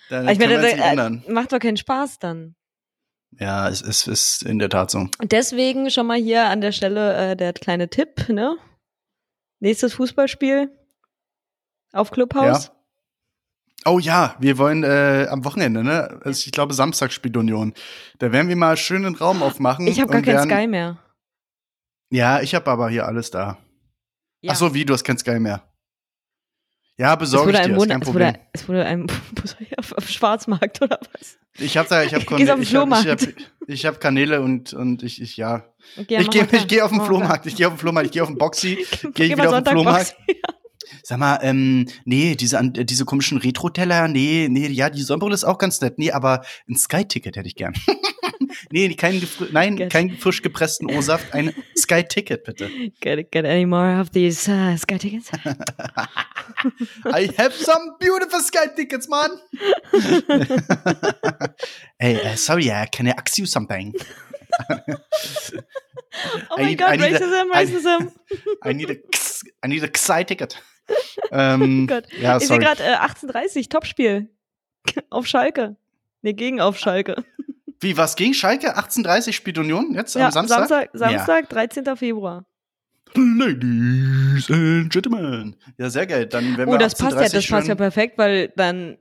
Speaker 1: Dann ich meine, da,
Speaker 2: macht doch keinen Spaß dann.
Speaker 1: Ja, es, es ist in der Tat so.
Speaker 2: Deswegen schon mal hier an der Stelle äh, der kleine Tipp, ne? Nächstes Fußballspiel auf Clubhaus. Ja.
Speaker 1: Oh ja, wir wollen äh, am Wochenende, ne? Also ich glaube, Samstag spielt Union. Da werden wir mal schön einen Raum aufmachen.
Speaker 2: Ich habe gar keinen Sky mehr.
Speaker 1: Ja, ich habe aber hier alles da. Ja. Ach so, wie, du hast kein Sky mehr. Ja, besorge ich dir, ist kein Problem.
Speaker 2: Es wurde, ein auf, auf Schwarzmarkt oder was?
Speaker 1: Ich habe da, ich habe Kanäle, ich habe ich hab, ich hab Kanäle und und ich ich ja. Okay, ich gehe ich gehe auf den Flohmarkt, ich gehe auf den Flohmarkt, ich gehe auf den Boxy, gehe ich wieder auf den Flohmarkt. Ja. Sag mal, ähm, nee, diese, äh, diese komischen Retro-Teller, nee, nee, ja, die Sonnenbrille ist auch ganz nett. Nee, aber ein Sky-Ticket hätte ich gern. nee, kein, nein, get. kein frisch gepressten O-Saft, ein Sky-Ticket, bitte.
Speaker 2: Get, get any more of these uh, Sky-Tickets?
Speaker 1: I have some beautiful Sky-Tickets, man. hey, uh, sorry, uh, can I ask you something?
Speaker 2: oh my need, god, racism, a, racism.
Speaker 1: I, I, need a, I need a Sky ticket. ähm,
Speaker 2: Gott. Ja, ich sehe gerade äh, 1830, Topspiel. auf Schalke. Nee, gegen auf Schalke.
Speaker 1: Wie, was gegen Schalke? 1830 spielt Union jetzt ja, am Samstag?
Speaker 2: Samstag, Samstag ja. 13. Februar.
Speaker 1: Ladies and Gentlemen. Ja, sehr geil. Dann, wenn
Speaker 2: oh,
Speaker 1: wir
Speaker 2: das passt ja, das passt ja perfekt, weil dann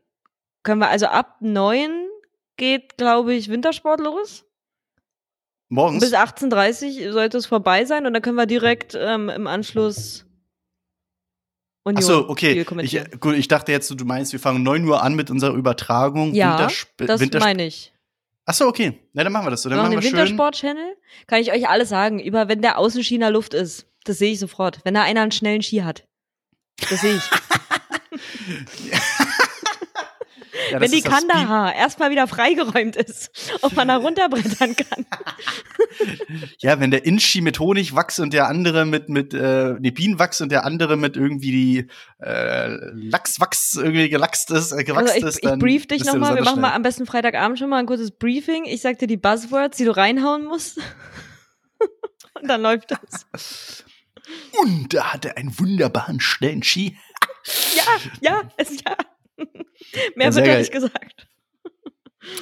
Speaker 2: können wir, also ab 9 geht, glaube ich, Wintersport los.
Speaker 1: Morgens?
Speaker 2: Bis 18.30 Uhr sollte es vorbei sein und dann können wir direkt ähm, im Anschluss
Speaker 1: Union Ach so, okay. Ich, gut, ich dachte jetzt, du meinst, wir fangen 9 Uhr an mit unserer Übertragung.
Speaker 2: Ja, Wintersp das Wintersp meine ich.
Speaker 1: Ach so, okay. Na, dann machen wir das so. Dann
Speaker 2: machen
Speaker 1: wir
Speaker 2: den Wintersport-Channel. Kann ich euch alles sagen. Über, wenn der Außenschiener Luft ist. Das sehe ich sofort. Wenn da einer einen schnellen Ski hat. Das sehe ich.
Speaker 1: Ja,
Speaker 2: Wenn die
Speaker 1: ist
Speaker 2: Kandahar erstmal wieder freigeräumt ist und man da runterbrettern kann.
Speaker 1: Ja, wenn der Inchi mit Honigwachs und der andere mit mit äh, nee, Bienenwachs und der andere mit irgendwie die äh, Lachswachs irgendwie gelachst ist, äh, gewachst
Speaker 2: Also
Speaker 1: ist,
Speaker 2: ich, ich
Speaker 1: dann
Speaker 2: brief dich nochmal. Wir machen mal am besten Freitagabend schon mal ein kurzes Briefing. Ich sag dir die Buzzwords, die du reinhauen musst. und dann läuft das.
Speaker 1: Und da hat er einen wunderbaren schnellen Ski.
Speaker 2: Ja, ja, es ja. Mehr
Speaker 1: Ja,
Speaker 2: wird
Speaker 1: geil.
Speaker 2: nicht gesagt.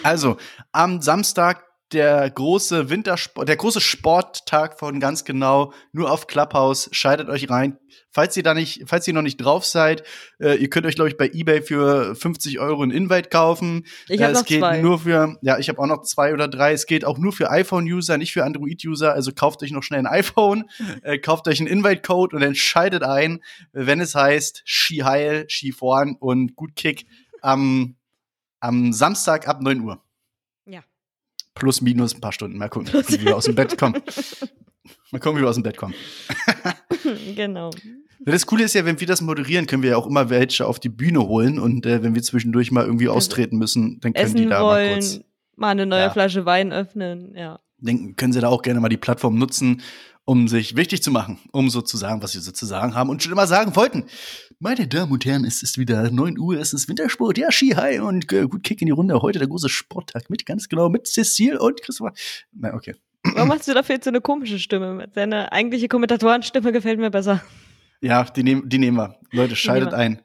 Speaker 1: Also, am Samstag der große Wintersport, der große Sporttag von ganz genau, nur auf Clubhouse. Schaltet euch rein. Falls ihr da nicht, falls ihr noch nicht drauf seid, äh, ihr könnt euch, glaube ich, bei eBay für 50 Euro ein Invite kaufen.
Speaker 2: Ich
Speaker 1: Äh,
Speaker 2: habe
Speaker 1: es
Speaker 2: noch
Speaker 1: geht
Speaker 2: zwei.
Speaker 1: nur für, ja, ich habe auch noch zwei oder drei. Es geht auch nur für iPhone-User, nicht für Android-User. Also kauft euch noch schnell ein iPhone, äh, kauft euch einen Invite-Code und dann schaltet ein, wenn es heißt Ski heil, Ski vorn und gut Kick am, am Samstag ab 9 Uhr.
Speaker 2: Ja.
Speaker 1: Plus, minus ein paar Stunden. Mal gucken, wie wir aus dem Bett kommen. Mal gucken, wie wir aus dem Bett kommen.
Speaker 2: genau.
Speaker 1: Das Coole ist ja, wenn wir das moderieren, können wir ja auch immer welche auf die Bühne holen und äh, wenn wir zwischendurch mal irgendwie austreten müssen, dann können die
Speaker 2: Essen
Speaker 1: da mal kurz.
Speaker 2: wollen, mal eine neue
Speaker 1: Ja.
Speaker 2: Flasche Wein öffnen, ja.
Speaker 1: denken, können Sie da auch gerne mal die Plattform nutzen, um sich wichtig zu machen, um so zu sagen, was Sie so zu sagen haben und schon immer sagen wollten. Meine Damen und Herren, es ist wieder 9 Uhr, es ist Wintersport, ja, Ski High und äh, gut Kick in die Runde. Heute der große Sporttag mit, ganz genau, mit Cecile und Christopher. Na, okay.
Speaker 2: Warum hast du dafür jetzt so eine komische Stimme? Seine eigentliche Kommentatorenstimme gefällt mir besser.
Speaker 1: Ja, die, nehm, die nehmen wir. Leute, schaltet
Speaker 2: wir.
Speaker 1: ein.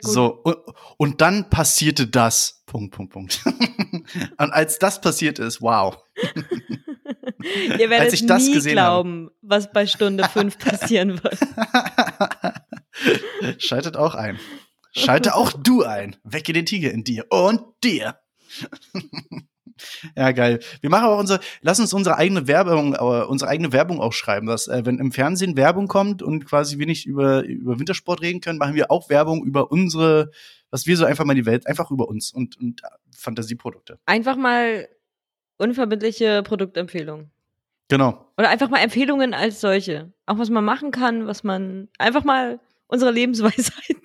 Speaker 1: So, und, und dann passierte das. Punkt, Punkt, Punkt. und als das passiert ist, wow.
Speaker 2: Ihr werdet
Speaker 1: als ich das
Speaker 2: nie
Speaker 1: gesehen habe.
Speaker 2: Was bei Stunde 5 passieren wird.
Speaker 1: Schaltet auch ein. Schalte auch du ein. Wecke den Tiger in dir und dir. ja, geil. Wir machen auch unsere, lass uns unsere eigene Werbung, äh, unsere eigene Werbung auch schreiben, dass, äh, wenn im Fernsehen Werbung kommt und quasi wir nicht über, über Wintersport reden können, machen wir auch Werbung über unsere, was wir so einfach mal in die Welt, einfach über uns und, und Fantasieprodukte.
Speaker 2: Einfach mal unverbindliche Produktempfehlungen.
Speaker 1: Genau.
Speaker 2: Oder einfach mal Empfehlungen als solche. Auch was man machen kann, was man einfach mal unsere Lebensweisheiten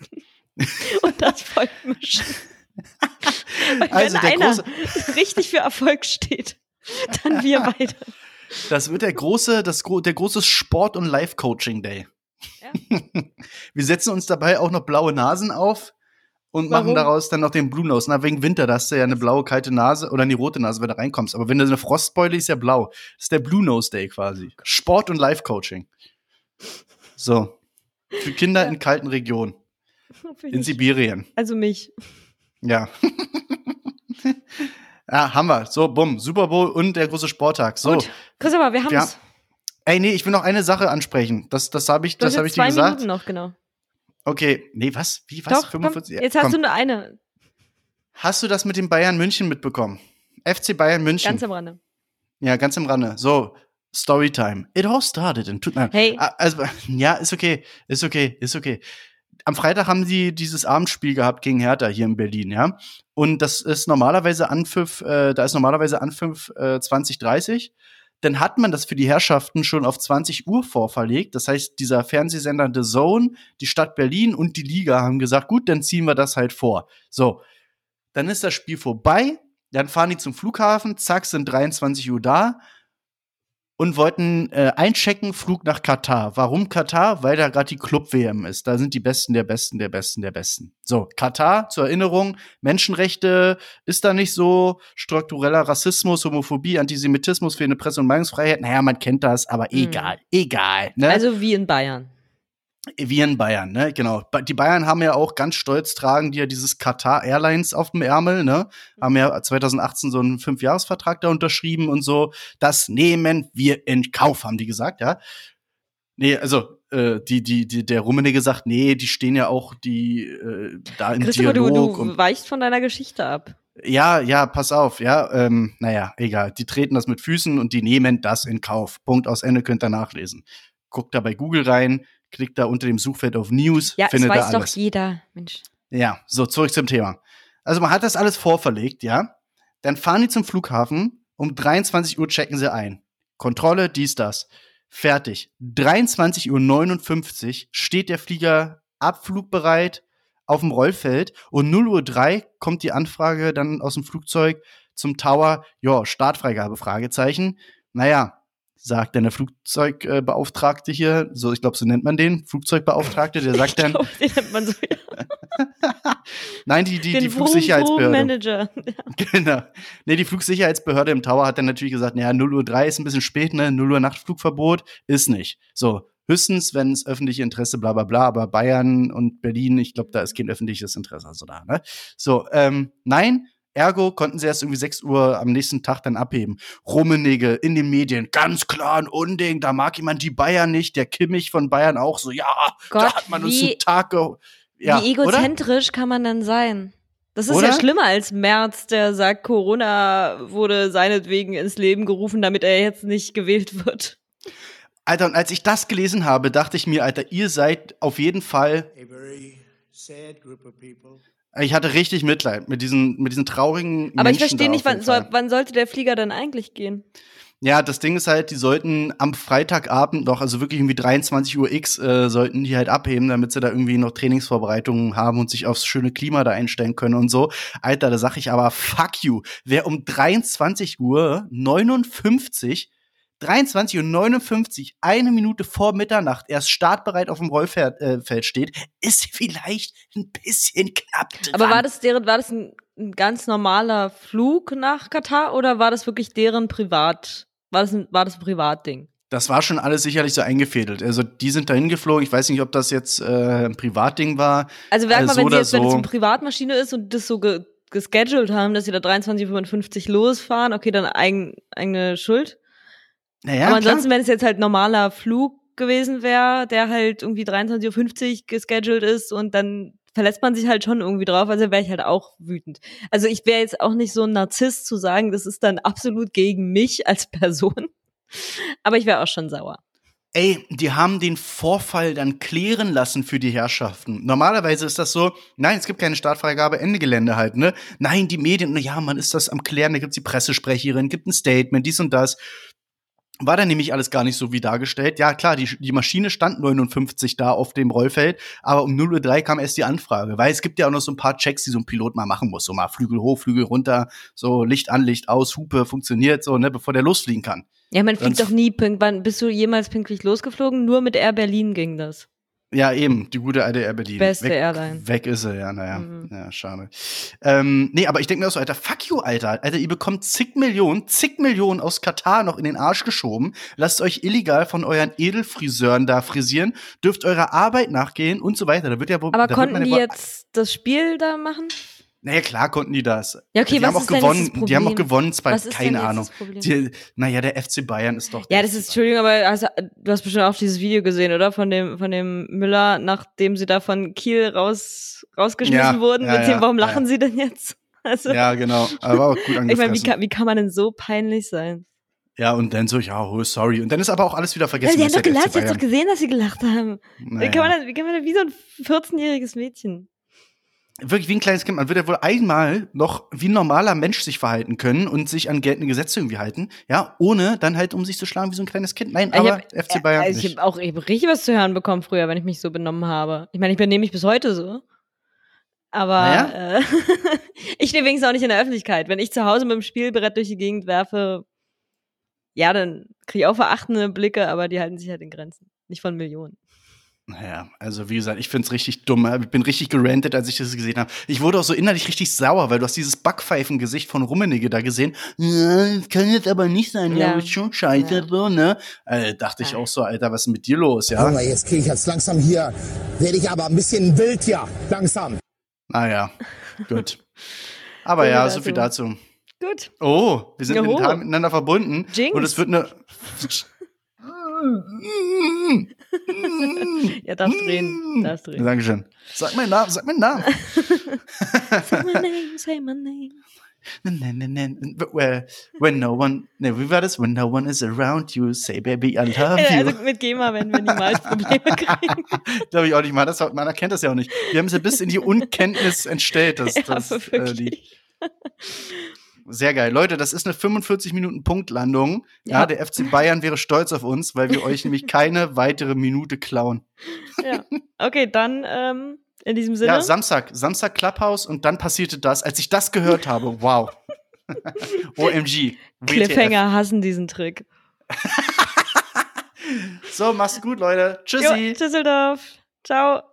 Speaker 2: und das Volk mischen. Weil
Speaker 1: Also
Speaker 2: wenn
Speaker 1: der
Speaker 2: einer
Speaker 1: große-
Speaker 2: richtig für Erfolg steht, dann wir beide.
Speaker 1: Das wird der große, das, der große Sport- und Life-Coaching-Day.
Speaker 2: Ja.
Speaker 1: Wir setzen uns dabei auch noch blaue Nasen auf und machen
Speaker 2: Warum?
Speaker 1: daraus dann noch den Blue Nose. Na, wegen Winter, da hast du ja eine blaue, kalte Nase oder eine rote Nase, wenn du reinkommst. Aber wenn du eine Frostbeule ist ja blau. Das ist der Blue Nose Day quasi. Sport- und Life-Coaching. So. Für Kinder in kalten Regionen. In Sibirien.
Speaker 2: Also mich.
Speaker 1: Ja. ja, haben wir. So, bumm. Super Bowl und der große Sporttag. So.
Speaker 2: Gut. Christopher, wir haben
Speaker 1: Ja.
Speaker 2: es.
Speaker 1: Ey, nee, ich will noch eine Sache ansprechen. Das, das habe ich,
Speaker 2: Du
Speaker 1: das habe ich dir
Speaker 2: zwei
Speaker 1: gesagt.
Speaker 2: Minuten noch, genau.
Speaker 1: Okay, nee, was? Wie, was?
Speaker 2: Doch, komm,
Speaker 1: 45? Ja,
Speaker 2: jetzt
Speaker 1: komm.
Speaker 2: hast du nur eine.
Speaker 1: Hast du das mit dem Bayern München mitbekommen? FC Bayern München.
Speaker 2: Ganz am Rande.
Speaker 1: ja, ganz im Rande. So, Storytime. It all started in. Tut mir
Speaker 2: Hey.
Speaker 1: Ah, Also, ja, ist okay. Ist okay. Ist okay. Am Freitag haben sie dieses Abendspiel gehabt gegen Hertha hier in Berlin, ja. Und das ist normalerweise Anpfiff, äh, da ist normalerweise Anpfiff äh, 2030. Dann hat man das für die Herrschaften schon auf 20 Uhr vorverlegt. Das heißt, dieser Fernsehsender The Zone, die Stadt Berlin und die Liga haben gesagt, gut, dann ziehen wir das halt vor. So, dann ist das Spiel vorbei. Dann fahren die zum Flughafen, zack, sind 23 Uhr da und wollten äh, einchecken, Flug nach Katar. Warum Katar? Weil da gerade die Club-WM ist. Da sind die Besten der Besten der Besten der Besten. So, Katar, zur Erinnerung, Menschenrechte ist da nicht so, struktureller Rassismus, Homophobie, Antisemitismus, fehlende Presse- und Meinungsfreiheit. Naja, man kennt das, aber
Speaker 2: Mhm.
Speaker 1: egal, egal. Ne?
Speaker 2: Also wie in Bayern.
Speaker 1: Wie in Bayern, ne? Genau. Die Bayern haben ja auch ganz stolz tragen die ja dieses Qatar Airlines auf dem Ärmel, ne? Haben ja 2018 so einen Fünfjahresvertrag da unterschrieben und so. Das nehmen wir in Kauf, haben die gesagt, ja? Nee, also äh, die, die, die, der Rummenigge sagt, nee, die stehen ja auch die äh, da im
Speaker 2: Christopher, du,
Speaker 1: Dialog
Speaker 2: du
Speaker 1: und
Speaker 2: weichst von deiner Geschichte ab.
Speaker 1: ja, ja, pass auf, ja, ähm, naja, egal. Die treten das mit Füßen und die nehmen das in Kauf. Punkt aus Ende könnt ihr nachlesen. Guckt da bei Google rein, klickt da unter dem Suchfeld auf News,
Speaker 2: Ja,
Speaker 1: findet da
Speaker 2: weiß doch
Speaker 1: alles.
Speaker 2: jeder. Mensch.
Speaker 1: Ja, so zurück zum Thema. Also man hat das alles vorverlegt, ja. Dann fahren die zum Flughafen, um 23 Uhr checken sie ein. Kontrolle, dies, das. Fertig. 23.59 Uhr steht der Flieger abflugbereit auf dem Rollfeld und 0 Uhr 3 kommt die Anfrage dann aus dem Flugzeug zum Tower, ja, Startfreigabe, Fragezeichen. Naja, sagt dann der Flugzeugbeauftragte hier, so ich glaube, so nennt man den, Flugzeugbeauftragte, der sagt dann.
Speaker 2: Glaub, den nennt man so, ja.
Speaker 1: Nein, die, die,
Speaker 2: Den
Speaker 1: die Flugsicherheitsbehörde.
Speaker 2: Manager.
Speaker 1: Genau. Nee, die Flugsicherheitsbehörde im Tower hat dann natürlich gesagt, naja, 0 Uhr 3 ist ein bisschen spät, ne? 0 Uhr Nachtflugverbot ist nicht. So, höchstens, wenn es öffentliche Interesse, bla bla bla, aber Bayern und Berlin, ich glaube, da ist kein öffentliches Interesse also da, ne? So, ähm, nein, Ergo konnten sie erst irgendwie 6 Uhr am nächsten Tag dann abheben. Rummenigge in den Medien, ganz klar ein Unding, da mag jemand die Bayern nicht, der Kimmich von Bayern auch so, ja, da
Speaker 2: Gott,
Speaker 1: hat man uns
Speaker 2: wie-
Speaker 1: einen Tag ge ja,
Speaker 2: Wie
Speaker 1: oder?
Speaker 2: egozentrisch kann man denn sein? Das ist
Speaker 1: Oder?
Speaker 2: ja schlimmer als Merz, der sagt, Corona wurde seinetwegen ins Leben gerufen, damit er jetzt nicht gewählt wird.
Speaker 1: Alter, und als ich das gelesen habe, dachte ich mir, Alter, ihr seid auf jeden Fall Ich hatte richtig Mitleid mit diesen, mit diesen traurigen
Speaker 2: Aber ich
Speaker 1: Menschen
Speaker 2: verstehe
Speaker 1: da
Speaker 2: nicht, wann, soll, wann sollte der Flieger dann eigentlich gehen?
Speaker 1: Ja, das Ding ist halt, die sollten am Freitagabend noch, also wirklich irgendwie 23 Uhr X, äh, sollten die halt abheben, damit sie da irgendwie noch Trainingsvorbereitungen haben und sich aufs schöne Klima da einstellen können und so. Alter, da sag ich aber, fuck you. Wer um 23 Uhr 59 23 Uhr 59, eine Minute vor Mitternacht erst startbereit auf dem Rollfeld äh, steht, ist vielleicht ein bisschen knapp dran.
Speaker 2: Aber war das deren, war das ein, ein ganz normaler Flug nach Katar oder war das wirklich deren Privat? War das ein, war das ein Privatding?
Speaker 1: Das war schon alles sicherlich so eingefädelt. Also die sind dahin geflogen. Ich weiß nicht, ob das jetzt äh, ein Privatding war.
Speaker 2: Also merkt
Speaker 1: Äh,
Speaker 2: man,
Speaker 1: so
Speaker 2: wenn sie
Speaker 1: oder
Speaker 2: jetzt, wenn es
Speaker 1: so.
Speaker 2: eine Privatmaschine ist und das so ge gescheduled haben, dass sie da 23.55 losfahren, okay, dann eigen, eigene Schuld.
Speaker 1: Naja,
Speaker 2: Aber
Speaker 1: klar.
Speaker 2: ansonsten, wenn es jetzt halt normaler Flug gewesen wäre, der halt irgendwie 23.50 Uhr gescheduled ist und dann verlässt man sich halt schon irgendwie drauf, also wäre ich halt auch wütend. Also ich wäre jetzt auch nicht so ein Narzisst zu sagen, das ist dann absolut gegen mich als Person. Aber ich wäre auch schon sauer.
Speaker 1: Ey, die haben den Vorfall dann klären lassen für die Herrschaften. Normalerweise ist das so, nein, es gibt keine Startfreigabe, Ende Gelände halt, ne? Nein, die Medien, na ja, man ist das am Klären, da gibt's die Pressesprecherin, gibt ein Statement, dies und das. War dann nämlich alles gar nicht so wie dargestellt. Ja, klar, die, die Maschine stand 59 da auf dem Rollfeld, aber um 0.03 Uhr kam erst die Anfrage, weil es gibt ja auch noch so ein paar Checks, die so ein Pilot mal machen muss. So mal Flügel hoch, Flügel runter, so Licht an, Licht aus, Hupe funktioniert, so, ne, bevor der losfliegen kann.
Speaker 2: Ja, man fliegt doch nie pünktlich. Wann bist du jemals pünktlich losgeflogen? Nur mit Air Berlin ging das.
Speaker 1: Ja, eben, die gute alte Air Berlin.
Speaker 2: Beste
Speaker 1: weg,
Speaker 2: Airline.
Speaker 1: Weg ist sie, ja, naja.
Speaker 2: Mhm.
Speaker 1: Ja, schade. Ähm, nee, aber ich denke mir auch so, Alter, fuck you, Alter. Alter, ihr bekommt zig Millionen, zig Millionen aus Katar noch in den Arsch geschoben, lasst euch illegal von euren Edelfriseuren da frisieren, dürft eurer Arbeit nachgehen und so weiter. Da wird ja wohl.
Speaker 2: Aber konnten die jetzt das Spiel da machen?
Speaker 1: Naja, klar konnten die das.
Speaker 2: Ja, okay,
Speaker 1: die
Speaker 2: was
Speaker 1: haben auch
Speaker 2: ist denn
Speaker 1: gewonnen.
Speaker 2: das
Speaker 1: Die haben auch gewonnen, zwar
Speaker 2: Was ist denn
Speaker 1: keine
Speaker 2: jetzt
Speaker 1: Ahnung. Die, naja, der FC Bayern ist doch.
Speaker 2: Ja, das ist, Entschuldigung, aber also, du hast bestimmt auch dieses Video gesehen, oder? Von dem, von dem Müller, nachdem sie da von Kiel raus, rausgeschmissen
Speaker 1: Ja,
Speaker 2: wurden.
Speaker 1: ja,
Speaker 2: mit dem,
Speaker 1: ja,
Speaker 2: warum
Speaker 1: ja,
Speaker 2: lachen
Speaker 1: ja.
Speaker 2: sie denn jetzt? Also.
Speaker 1: Ja, genau. Aber auch gut
Speaker 2: ich
Speaker 1: angefressen.
Speaker 2: meine, wie kann, wie kann man denn so peinlich sein?
Speaker 1: ja, und dann so, ja, oh, sorry. Und dann ist aber auch alles wieder
Speaker 2: Ja,
Speaker 1: vergessen.
Speaker 2: sie haben doch gelacht, sie hast doch gesehen, dass sie gelacht haben.
Speaker 1: Naja.
Speaker 2: Wie kann man denn, wie kann man denn wie so ein 14-jähriges Mädchen?
Speaker 1: Wirklich wie ein kleines Kind. Man wird ja wohl einmal noch wie ein normaler Mensch sich verhalten können und sich an geltende Gesetze irgendwie halten, ja, ohne dann halt um sich zu schlagen wie so ein kleines Kind. Nein,
Speaker 2: Ich
Speaker 1: aber
Speaker 2: hab-
Speaker 1: FC Bayern
Speaker 2: also ich habe auch ich hab richtig was zu hören bekommen früher, wenn ich mich so benommen habe. Ich meine, ich benehme mich bis heute so. Aber
Speaker 1: Naja.
Speaker 2: äh, ich stehe wenigstens auch nicht in der Öffentlichkeit. Wenn ich zu Hause mit dem Spielbrett durch die Gegend werfe, ja, dann kriege ich auch verachtende Blicke, aber die halten sich halt in Grenzen. Nicht von Millionen.
Speaker 1: Naja, also wie gesagt, ich find's richtig dumm. Ich bin richtig gerantet, als ich das gesehen habe. Ich wurde auch so innerlich richtig sauer, weil du hast dieses Backpfeifengesicht von Rummenigge da gesehen. Ja, das kann jetzt aber nicht sein, ja,
Speaker 2: Ja.
Speaker 1: ist schon scheiße,
Speaker 2: Ja.
Speaker 1: so, ne? Äh, dachte ich auch so, Alter, was ist mit dir los, ja?
Speaker 3: Aber jetzt kriege ich jetzt langsam hier, werde ich aber ein bisschen wild hier, langsam.
Speaker 1: Naja, gut. Aber ja, so viel
Speaker 2: dazu. Gut.
Speaker 1: Oh, wir sind mental miteinander verbunden.
Speaker 2: Jinx.
Speaker 1: Und es wird eine.
Speaker 2: Ja, darfst drehen. Darfst drehen.
Speaker 1: Dankeschön. Sag meinen Namen, sag meinen Namen.
Speaker 2: Say my name, say my name.
Speaker 1: When no one, ne, wie war das? When no one is around you, say baby, I love you.
Speaker 2: Also mit GEMA werden wir niemals Probleme kriegen.
Speaker 1: Glaube ich auch nicht mal. Das, man erkennt das ja auch nicht. Wir haben es ja bis in die Unkenntnis entstellt. Das,
Speaker 2: Ja,
Speaker 1: das, äh,
Speaker 2: wirklich.
Speaker 1: Sehr geil. Leute, das ist eine 45 Minuten Punktlandung. Ja.
Speaker 2: Ja.
Speaker 1: der FC Bayern wäre stolz auf uns, weil wir euch nämlich keine weitere Minute klauen.
Speaker 2: Ja. Okay, dann ähm, In diesem Sinne.
Speaker 1: Ja, Samstag, Samstag Clubhouse und dann passierte das, als ich das gehört habe. Wow. OMG. WTF.
Speaker 2: Cliffhanger hassen diesen Trick.
Speaker 1: So, mach's gut, Leute.
Speaker 2: Jo,
Speaker 1: Tschüssi.
Speaker 2: Düsseldorf. Ciao.